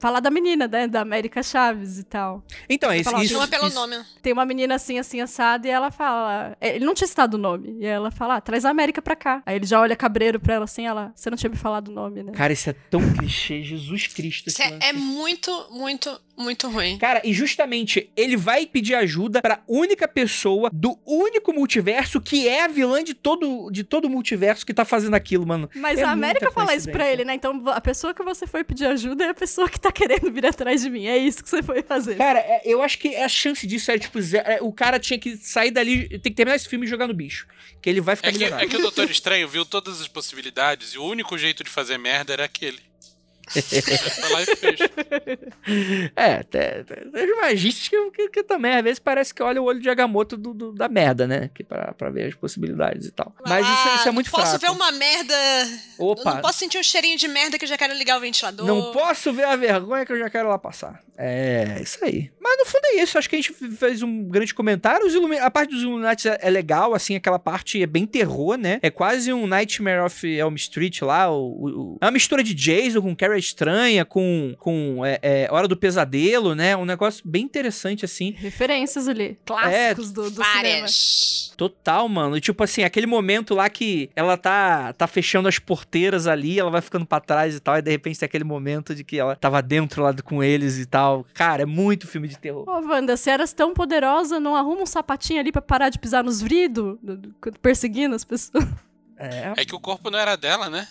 Falar da menina, né? Da América Chaves e tal. Então, isso. Fala, isso, Chama pelo isso- nome. Tem uma menina assim, assim, assada, e ela fala. é, Ele não tinha citado o nome. E ela fala, ah, traz a América pra cá. Aí ele já olha cabreiro pra ela assim, ela. Você não tinha me falado o nome, né? Cara, isso é tão clichê, Jesus Cristo. Isso é, é muito, muito, muito ruim. Cara, e justamente ele vai pedir ajuda pra única pessoa do único multiverso que é a vilã de todo, de todo o multiverso que tá fazendo aquilo, mano. Mas É a América fala isso pra ele, né? Então a pessoa que você foi pedir ajuda é a pessoa que tá querendo vir atrás de mim. É isso que você foi fazer. Cara, é- eu acho que a chance disso é, tipo, zero- é, o cara tinha que sair dali, tem que terminar esse filme e jogar no bicho. Que ele vai ficar É que, milionário. é que o Doutor Estranho viu todas as possibilidades e o único jeito de fazer merda era aquele. É, tem, tem, tem os magistas que, que, que também, às vezes, parece que olha o olho de Agamotto do, do- da merda, né? Que pra, pra ver as possibilidades e tal. Mas isso, Ah, isso é muito não Posso fraco. ver uma merda. Eu Opa, não posso sentir um cheirinho de merda que eu já quero ligar o ventilador. não posso ver a vergonha que eu já quero lá passar. É, isso aí. Mas no fundo é isso, acho que a gente fez um grande comentário. Os Illumi- a parte dos Illuminati é, é legal, assim, aquela parte é bem terror, né? É quase um Nightmare of Elm Street lá. O- o- é uma mistura de Jason com Carrie Estranha, com, com é, é, Hora do Pesadelo, né? Um negócio bem interessante, assim. Referências ali. Clássicos do, do cinema. Total, mano. E, tipo assim, aquele momento lá que ela tá, tá fechando as porteiras ali, ela vai ficando pra trás e tal, e de repente tem aquele momento de que ela tava dentro lá com eles e tal. Cara, é muito filme de terror. Ô, Wanda, se eras tão poderosa, não arruma um sapatinho ali pra parar de pisar nos vridos, do- perseguindo as pessoas. É, É que o corpo não era dela, né?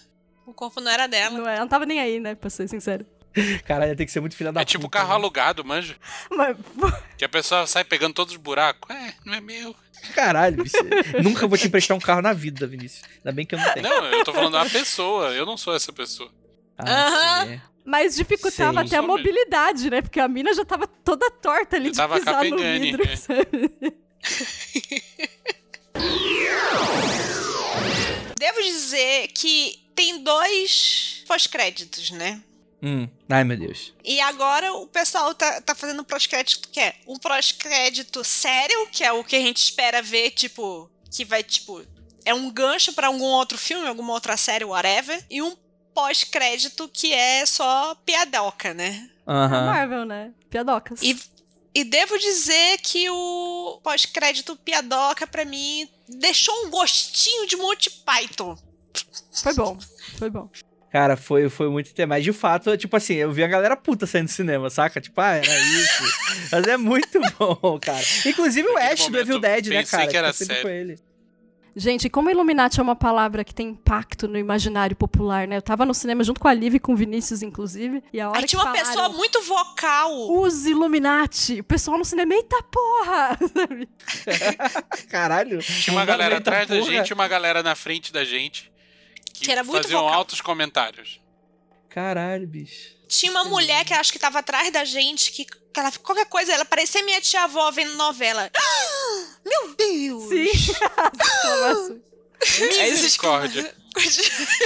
O corpo não era dela. Não, é, ela não tava nem aí, né, pra ser sincero. caralho, tem que ser muito filha da É tipo puta. carro né? alugado, manja. Mas, Que a pessoa sai pegando todos os buracos. É, não é meu. Caralho, bicho. Nunca vou te emprestar um carro na vida, Vinícius. Ainda bem que eu não tenho. Não, eu tô falando da pessoa. Eu não sou essa pessoa. Ah, Aham. sim. mas dificultava Sei. até a mesmo. mobilidade, né? Porque a mina já tava toda torta ali Eu de tava pisar no vidro, é. sabe? Devo dizer que tem dois pós-créditos, né? Hum. Ai, meu Deus. E agora o pessoal tá, tá fazendo um pós-crédito que é um pós-crédito sério, que é o que a gente espera ver, tipo, que vai, tipo, é um gancho pra algum outro filme, alguma outra série, whatever. E um pós-crédito que é só piadoca, né? A Aham. Marvel, né? Piadocas. E, e devo dizer que o pós-crédito piadoca, pra mim, deixou um gostinho de Monty Python. Foi bom, foi bom. Cara, foi, foi muito tempo. Mas de fato, tipo assim, eu vi a galera puta saindo do cinema, saca? Tipo, ah, era isso. Mas é muito bom, cara. Inclusive o Ash do Evil Dead, né, pensei cara? que era sério. Gente, como Illuminati é uma palavra que tem impacto no imaginário popular, né? Eu tava no cinema junto com a Liv e com o Vinícius, inclusive, e a hora Aí que tinha uma falaram, pessoa muito vocal. Os Illuminati! O pessoal no cinema, eita porra! Caralho. Tinha uma galera atrás da porra. gente e uma galera na frente da gente. Que, Que era muito faziam vocal. altos comentários. Caralho, bicho. Tinha uma mulher que acho que tava atrás da gente, que, que ela, qualquer coisa, ela parecia minha tia-avó vendo novela. Ah, meu Deus! Sim! Exclamação. Misericórdia.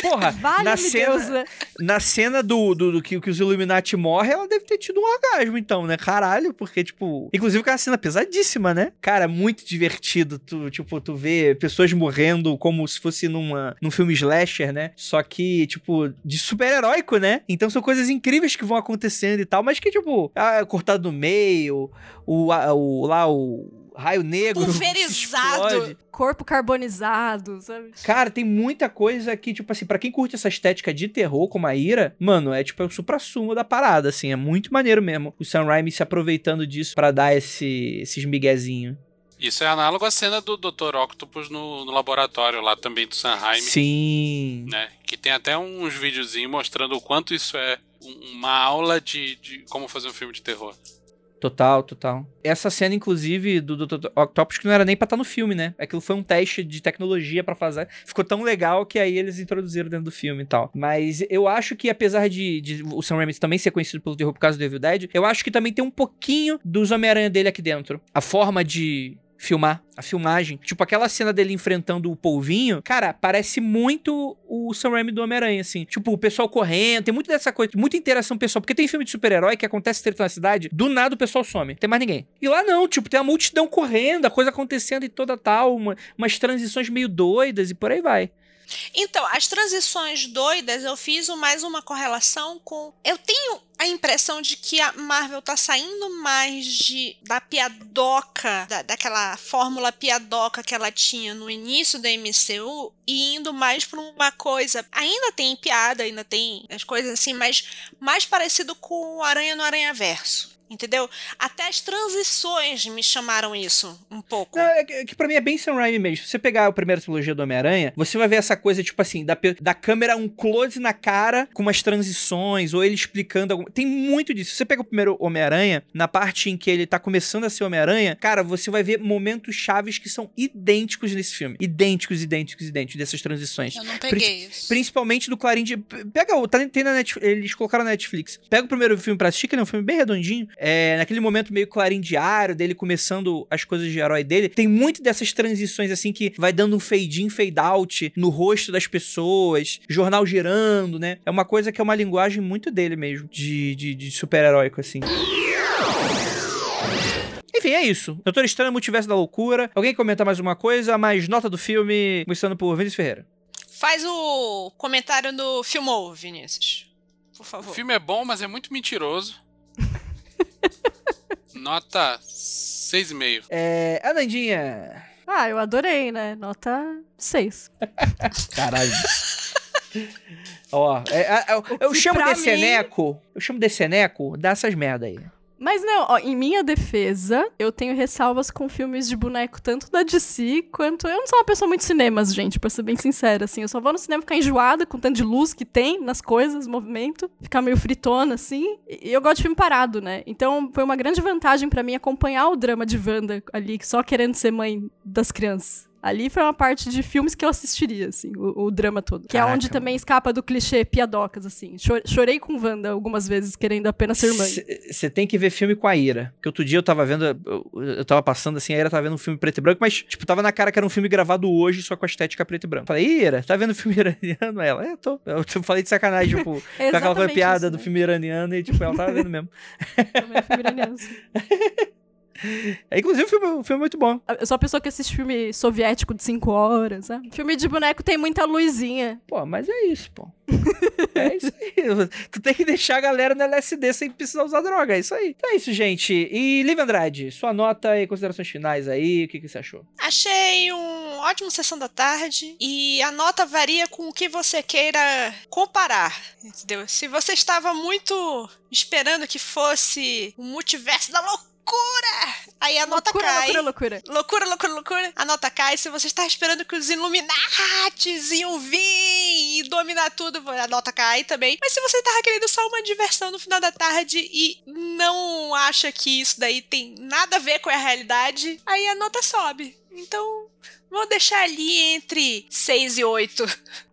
Porra, Vale, na cena, na cena do, do, do que, que os Illuminati morrem, ela deve ter tido um orgasmo, então, né? Caralho, porque, tipo. Inclusive, que é cena pesadíssima, né? Cara, muito divertido. Tu, tipo, tu vê pessoas morrendo como se fosse numa, num filme slasher, né? Só que, tipo, de super-heróico, né? Então são coisas incríveis que vão acontecendo e tal, mas que, tipo, ah, cortado no meio, o, a- o lá, o raio negro. Pulverizado. Corpo carbonizado, sabe? Cara, tem muita coisa que, tipo assim, pra quem curte essa estética de terror como a Ira, mano, é tipo é o supra-sumo da parada, assim, é muito maneiro mesmo. O Sam Raimi se aproveitando disso pra dar esse, esses miguezinhos. Isso é análogo à cena do Dr. Octopus no, no laboratório lá também do Sanheim. Sim. Né? Que tem até uns videozinhos mostrando o quanto isso é um- uma aula de, de como fazer um filme de terror. Total, total. Essa cena, inclusive, do Dr. Octopus, que não era nem pra estar no filme, né? Aquilo foi um teste de tecnologia pra fazer. Ficou tão legal que aí eles introduziram dentro do filme e tal. Mas eu acho que, apesar de, de o Sam Raimi também ser conhecido pelo terror por causa do Evil Dead, eu acho que também tem um pouquinho dos Homem-Aranha dele aqui dentro. A forma de filmar, a filmagem. Tipo, aquela cena dele enfrentando o polvinho, cara, parece muito o Sam Raimi do Homem-Aranha, assim. Tipo, o pessoal correndo, tem muito dessa coisa, muita interação pessoal. Porque tem filme de super-herói que acontece treta na cidade, do nada o pessoal some, tem mais ninguém. E lá não, tipo, tem a multidão correndo, a coisa acontecendo e toda tal, uma, umas transições meio doidas e por aí vai. Então, as transições doidas, eu fiz mais uma correlação com. Eu tenho a impressão de que a Marvel tá saindo mais de da piadoca, da, daquela fórmula piadoca que ela tinha no início da MCU e indo mais pra uma coisa. Ainda tem piada, ainda tem as coisas assim, mas mais parecido com o Aranha no Aranha Verso. Entendeu? Até as transições me chamaram isso um pouco. Não, é que, é que pra mim é bem Sam Raimi mesmo. Se você pegar a primeira trilogia do Homem-Aranha, você vai ver essa coisa, tipo assim, da, da câmera um close na cara, com umas transições, ou ele explicando algum... Tem muito disso. Se você pega o primeiro Homem-Aranha, na parte em que ele tá começando a ser Homem-Aranha, cara, você vai ver momentos chaves que são idênticos nesse filme. Idênticos, idênticos, idênticos dessas transições. Eu não peguei isso. Principalmente do Clarim de... Pega o... Tá, tem na Netflix, eles colocaram na Netflix. Pega o primeiro filme pra assistir, que ele é um filme bem redondinho. É, naquele momento meio clarim diário dele começando as coisas de herói dele, tem muito dessas transições assim que vai dando um fade in, fade out no rosto das pessoas, jornal girando, né? É uma coisa que é uma linguagem muito dele mesmo, de, de, de super-heróico, assim. Enfim, é isso. Doutor Estranho, Multiverso da Loucura. Alguém comenta mais uma coisa? Mais nota do filme, começando por Vinícius Ferreira. Faz o comentário do Filmou, Vinícius. Por favor. O filme é bom, mas é muito mentiroso. Nota 6,5. É. Anandinha. Ah, eu adorei, né? Nota 6. Caralho. Ó, é, é, eu, eu que chamo de mim- Seneco. Eu chamo de Seneco, dá essas merda aí. Mas não, ó, em minha defesa, eu tenho ressalvas com filmes de boneco tanto da DC quanto. Eu não sou uma pessoa muito cinemas, gente, pra ser bem sincera, assim. Eu só vou no cinema ficar enjoada com o tanto de luz que tem nas coisas, movimento, ficar meio fritona, assim. E eu gosto de filme parado, né? Então foi uma grande vantagem pra mim acompanhar o drama de Wanda ali, só querendo ser mãe das crianças. Ali foi uma parte de filmes que eu assistiria, assim, o, o drama todo. Que é Caraca, onde também escapa do clichê piadocas, assim. Cho- Chorei com Wanda algumas vezes, querendo apenas ser mãe. Você tem que ver filme com a Ira. Porque outro dia eu tava vendo, eu, eu tava passando assim, a Ira tava vendo um filme preto e branco, mas, tipo, tava na cara que era um filme gravado hoje, só com a estética preto e branco. Falei, "Ih, Ira, tá vendo filme iraniano? Ela, é, tô. Eu falei de sacanagem, tipo, É com aquela piada isso, do né? filme iraniano e, tipo, ela tava vendo mesmo. Também é filme iraniano, sim. É, inclusive, o filme, o filme é muito bom. Eu sou a pessoa que assiste filme soviético de 5 horas, sabe? Filme de boneco tem muita luzinha. Pô, mas é isso, pô. É isso aí. Tu tem que deixar a galera no LSD sem precisar usar droga. É isso aí. Então é isso, gente. E Liv Andrade, sua nota e considerações finais aí. O que, que você achou? Achei um ótimo sessão da tarde e a nota varia com o que você queira comparar, entendeu? Se você estava muito esperando que fosse o multiverso da loucura, aí a nota loucura, cai. loucura, loucura. Loucura, loucura, loucura. A nota cai. Se você está esperando que os Illuminates iam vir e dominar tudo, a nota cai também. Mas se você tava querendo só uma diversão no final da tarde e não acha que isso daí tem nada a ver com a realidade, aí a nota sobe. Então, vou deixar ali entre 6 e 8.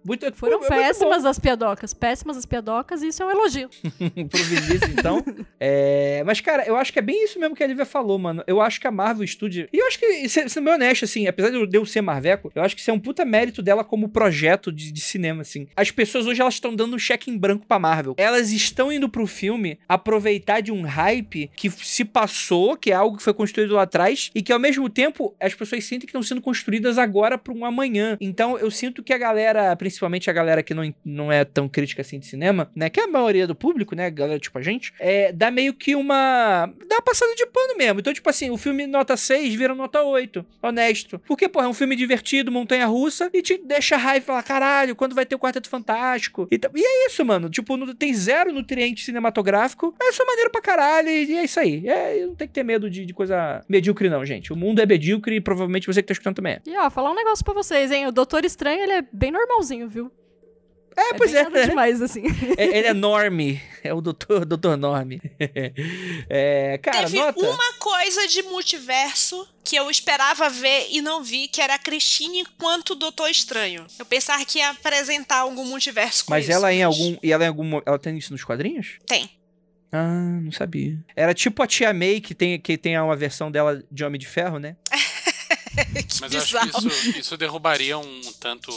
Muito, Foram é muito péssimas as piadocas. Péssimas as piadocas e isso é um elogio. pro Vinícius, então. É, mas, cara, eu acho que é bem isso mesmo que a Lívia falou, mano. Eu acho que a Marvel Studio. E eu acho que, se- sendo bem honesto, assim, apesar de eu ser Marveco, eu acho que isso é um puta mérito dela como projeto de, de cinema, assim. As pessoas hoje elas estão dando um cheque em branco pra Marvel. Elas estão indo pro filme aproveitar de um hype que se passou, que é algo que foi construído lá atrás, e que ao mesmo tempo as pessoas sentem que estão sendo construídas agora pra um amanhã. Então eu sinto que a galera, principalmente a galera que não, não é tão crítica assim de cinema, né? Que é a maioria do público, né? Galera tipo a gente, é, dá meio que uma. dá uma passada de pano mesmo. Então, tipo assim, o filme nota 6 vira nota 8. Honesto. Porque, porra, é um filme divertido, montanha russa, e te deixa raiva e fala, caralho, quando vai ter o Quarteto Fantástico? E, e é isso, mano. Tipo, não- tem zero nutriente cinematográfico. É só maneiro pra caralho, e é isso aí. É, não tem que ter medo de, de coisa medíocre, não, gente. O mundo é medíocre e provavelmente você que tá escutando também é. E ó, falar um negócio pra vocês, hein? O Doutor Estranho, ele é bem normalzinho, viu? É, pois bem é. Nada demais, assim. É, ele é Norme. É o doutor, doutor Norme. É, cara, Teve nota. uma coisa de multiverso que eu esperava ver e não vi, que era a Christine enquanto Doutor Estranho. Eu pensava que ia apresentar algum multiverso com Mas isso. ela em algum. E ela em algum. Ela tem isso nos quadrinhos? Tem. Ah, não sabia. Era tipo a Tia May, que tem, que tem uma versão dela de Homem de Ferro, né? que Mas eu bizarro. acho que isso, isso derrubaria um tanto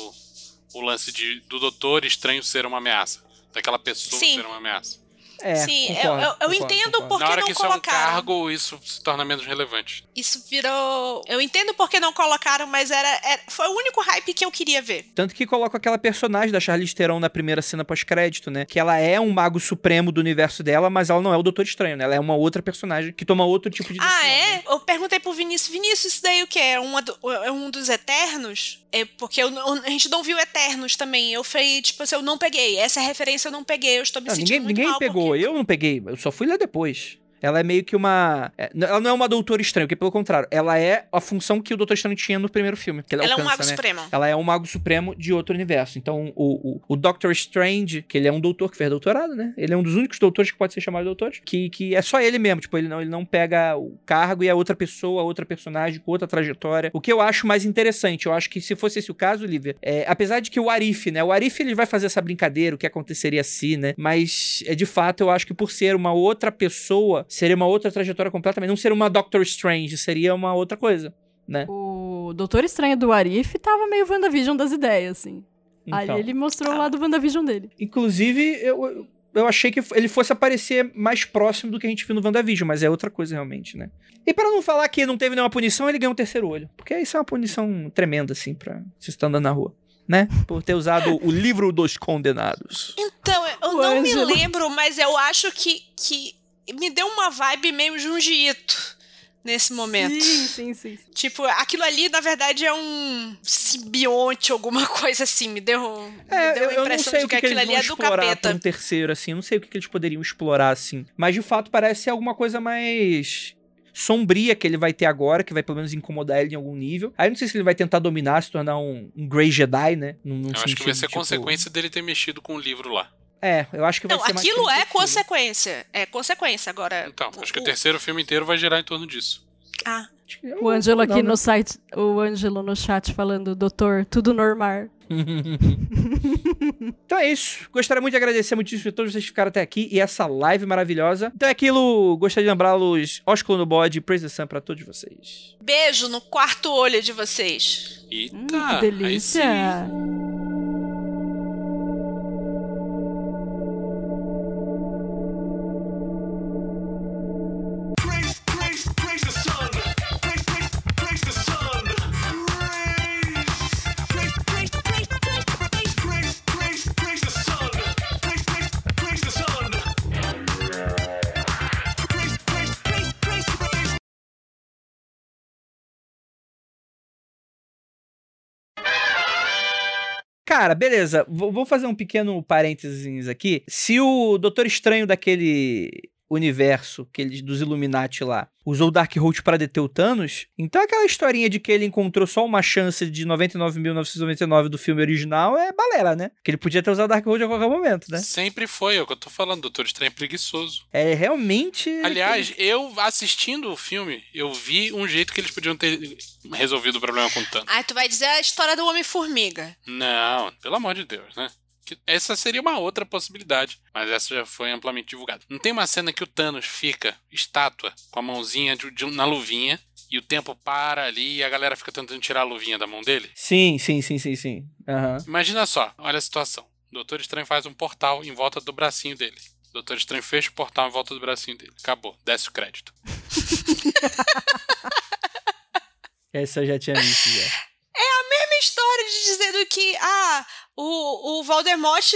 o lance de, do doutor estranho ser uma ameaça. Daquela pessoa Sim. ser uma ameaça. É, Sim, eu- concordo, eu- eu concordo, entendo concordo. Por que Na hora não que isso é um colocaram? cargo, isso se torna menos relevante. Isso virou. Eu entendo por que não colocaram, mas era, era- foi o único hype que eu queria ver. Tanto que coloca aquela personagem da Charlize Theron na primeira cena pós-crédito, né? Que ela é um mago supremo do universo dela, mas ela não é o Doutor Estranho, né? Ela é uma outra personagem que toma outro tipo de Ah, decisão, né? é? Eu perguntei pro Vinícius, Vinícius, isso daí o que é? Uma do- é um dos Eternos? É porque eu não- a gente não viu Eternos também. Eu falei, tipo assim, eu não peguei. Essa referência eu não peguei. Eu estou me Não, sentindo ninguém muito ninguém mal pegou, porque- eu não peguei, eu só fui lá depois. Ela é meio que uma. é, Ela não é uma doutora estranha, porque pelo contrário, ela é a função que o Doutor Estranho tinha no primeiro filme. Que ele Ela é um alcança, mago né? supremo. Ela é um mago supremo de outro universo. Então, o, o, o Doctor Strange, que ele é um doutor que fez doutorado, né? Ele é um dos únicos doutores que pode ser chamado de doutor, que, que é só ele mesmo. Tipo, ele não, ele não pega o cargo e é outra pessoa, outra personagem, com outra trajetória. O que eu acho mais interessante, eu acho que se fosse esse o caso, Lívia, é, apesar de que o Arif, né? O Arif, ele vai fazer essa brincadeira, o que aconteceria se, né? Mas, é de fato, eu acho que por ser uma outra pessoa, seria uma outra trajetória completamente. Não seria uma Doctor Strange, seria uma outra coisa, né? O Doutor Estranho do Arif tava meio WandaVision das ideias, assim. Aí Então. ele mostrou Ah. o lado WandaVision dele. Inclusive, eu, eu- achei que ele fosse aparecer mais próximo do que a gente viu no WandaVision, mas é outra coisa realmente, né? E pra não falar que não teve nenhuma punição, ele ganhou um terceiro olho. Porque isso é uma punição tremenda, assim, pra se estar andando na rua. Né? Por ter usado o livro dos condenados. Então, eu O não Ângelo. me lembro, mas eu acho que, que me deu uma vibe meio Junji Ito nesse momento. Sim, sim, sim. Tipo, aquilo ali, na verdade, é um simbionte, alguma coisa assim. Me deu, me É, deu eu, a impressão sei de o que, que, aquilo eles ali vão é do explorar pra capeta. um terceiro, assim. Eu não sei o que, que eles poderiam explorar, assim. Mas, de fato, parece ser alguma coisa mais sombria que ele vai ter agora, que vai pelo menos incomodar ele em algum nível. Aí não sei se ele vai tentar dominar, se tornar um, um Grey Jedi, né? Num, num Eu acho que vai ser tipo- consequência dele ter mexido com o livro lá. É, eu acho que vai Não, ser mais aquilo é consequência. É consequência. Agora. Então, acho que o o- terceiro filme inteiro vai girar em torno disso. Ah, Acho que- O Ângelo aqui Não, né? no site, o Ângelo no chat falando, doutor, tudo normal. então é isso. Gostaria muito de agradecer muitíssimo a todos vocês que ficaram até aqui e essa live maravilhosa. Então é aquilo, gostaria de lembrá-los, ósculo no bode, praise the sun pra todos vocês. beijo no quarto olho de vocês. Eita, Hum, que aí delícia. Cara, beleza. Vou fazer um pequeno parênteses aqui. Se o Doutor Estranho daquele universo que eles, dos Illuminati lá usou o Darkhold pra deter o Thanos, então aquela historinha de que ele encontrou só uma chance de 99.999 do filme original é balela, né? Que ele podia ter usado o Darkhold a qualquer momento, né? Sempre foi, é o que eu tô falando, Doutor Estranho é preguiçoso. É realmente... Aliás, eu assistindo o filme, eu vi um jeito que eles podiam ter resolvido o problema com o Thanos. Aí tu vai dizer a história do Homem-Formiga. Não, pelo amor de Deus, né? Essa seria uma outra possibilidade, mas essa já foi amplamente divulgada. Não tem uma cena que o Thanos fica estátua com a mãozinha de- de- na luvinha e o tempo para ali e a galera fica tentando tirar a luvinha da mão dele? Sim, sim, sim, sim, sim. Aham. Imagina só, olha a situação. O Doutor Estranho faz um portal em volta do bracinho dele. O Doutor Estranho fecha o portal em volta do bracinho dele. Acabou, desce o crédito. Essa eu já tinha visto, já. Mesma história de dizendo que, ah, o, o Voldemort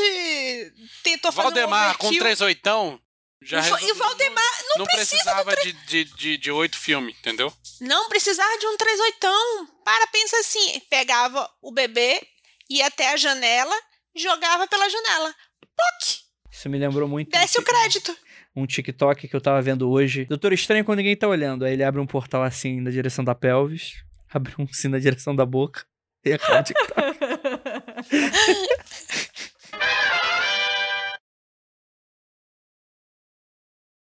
tentou fazer Valdemar, um com três oitão, já E o Va- resolveu- e o Valdemar não, não precisa precisava de, de, de, de oito filmes, entendeu? Não precisava de um 38. Para, pensa assim. Pegava o bebê, ia até a janela, jogava pela janela. Poc! Isso me lembrou muito... Desce o crédito. um TikTok que eu tava vendo hoje. Doutor Estranho quando ninguém tá olhando. Aí ele abre um portal assim na direção da pelvis, abre um sino na direção da boca e acaba de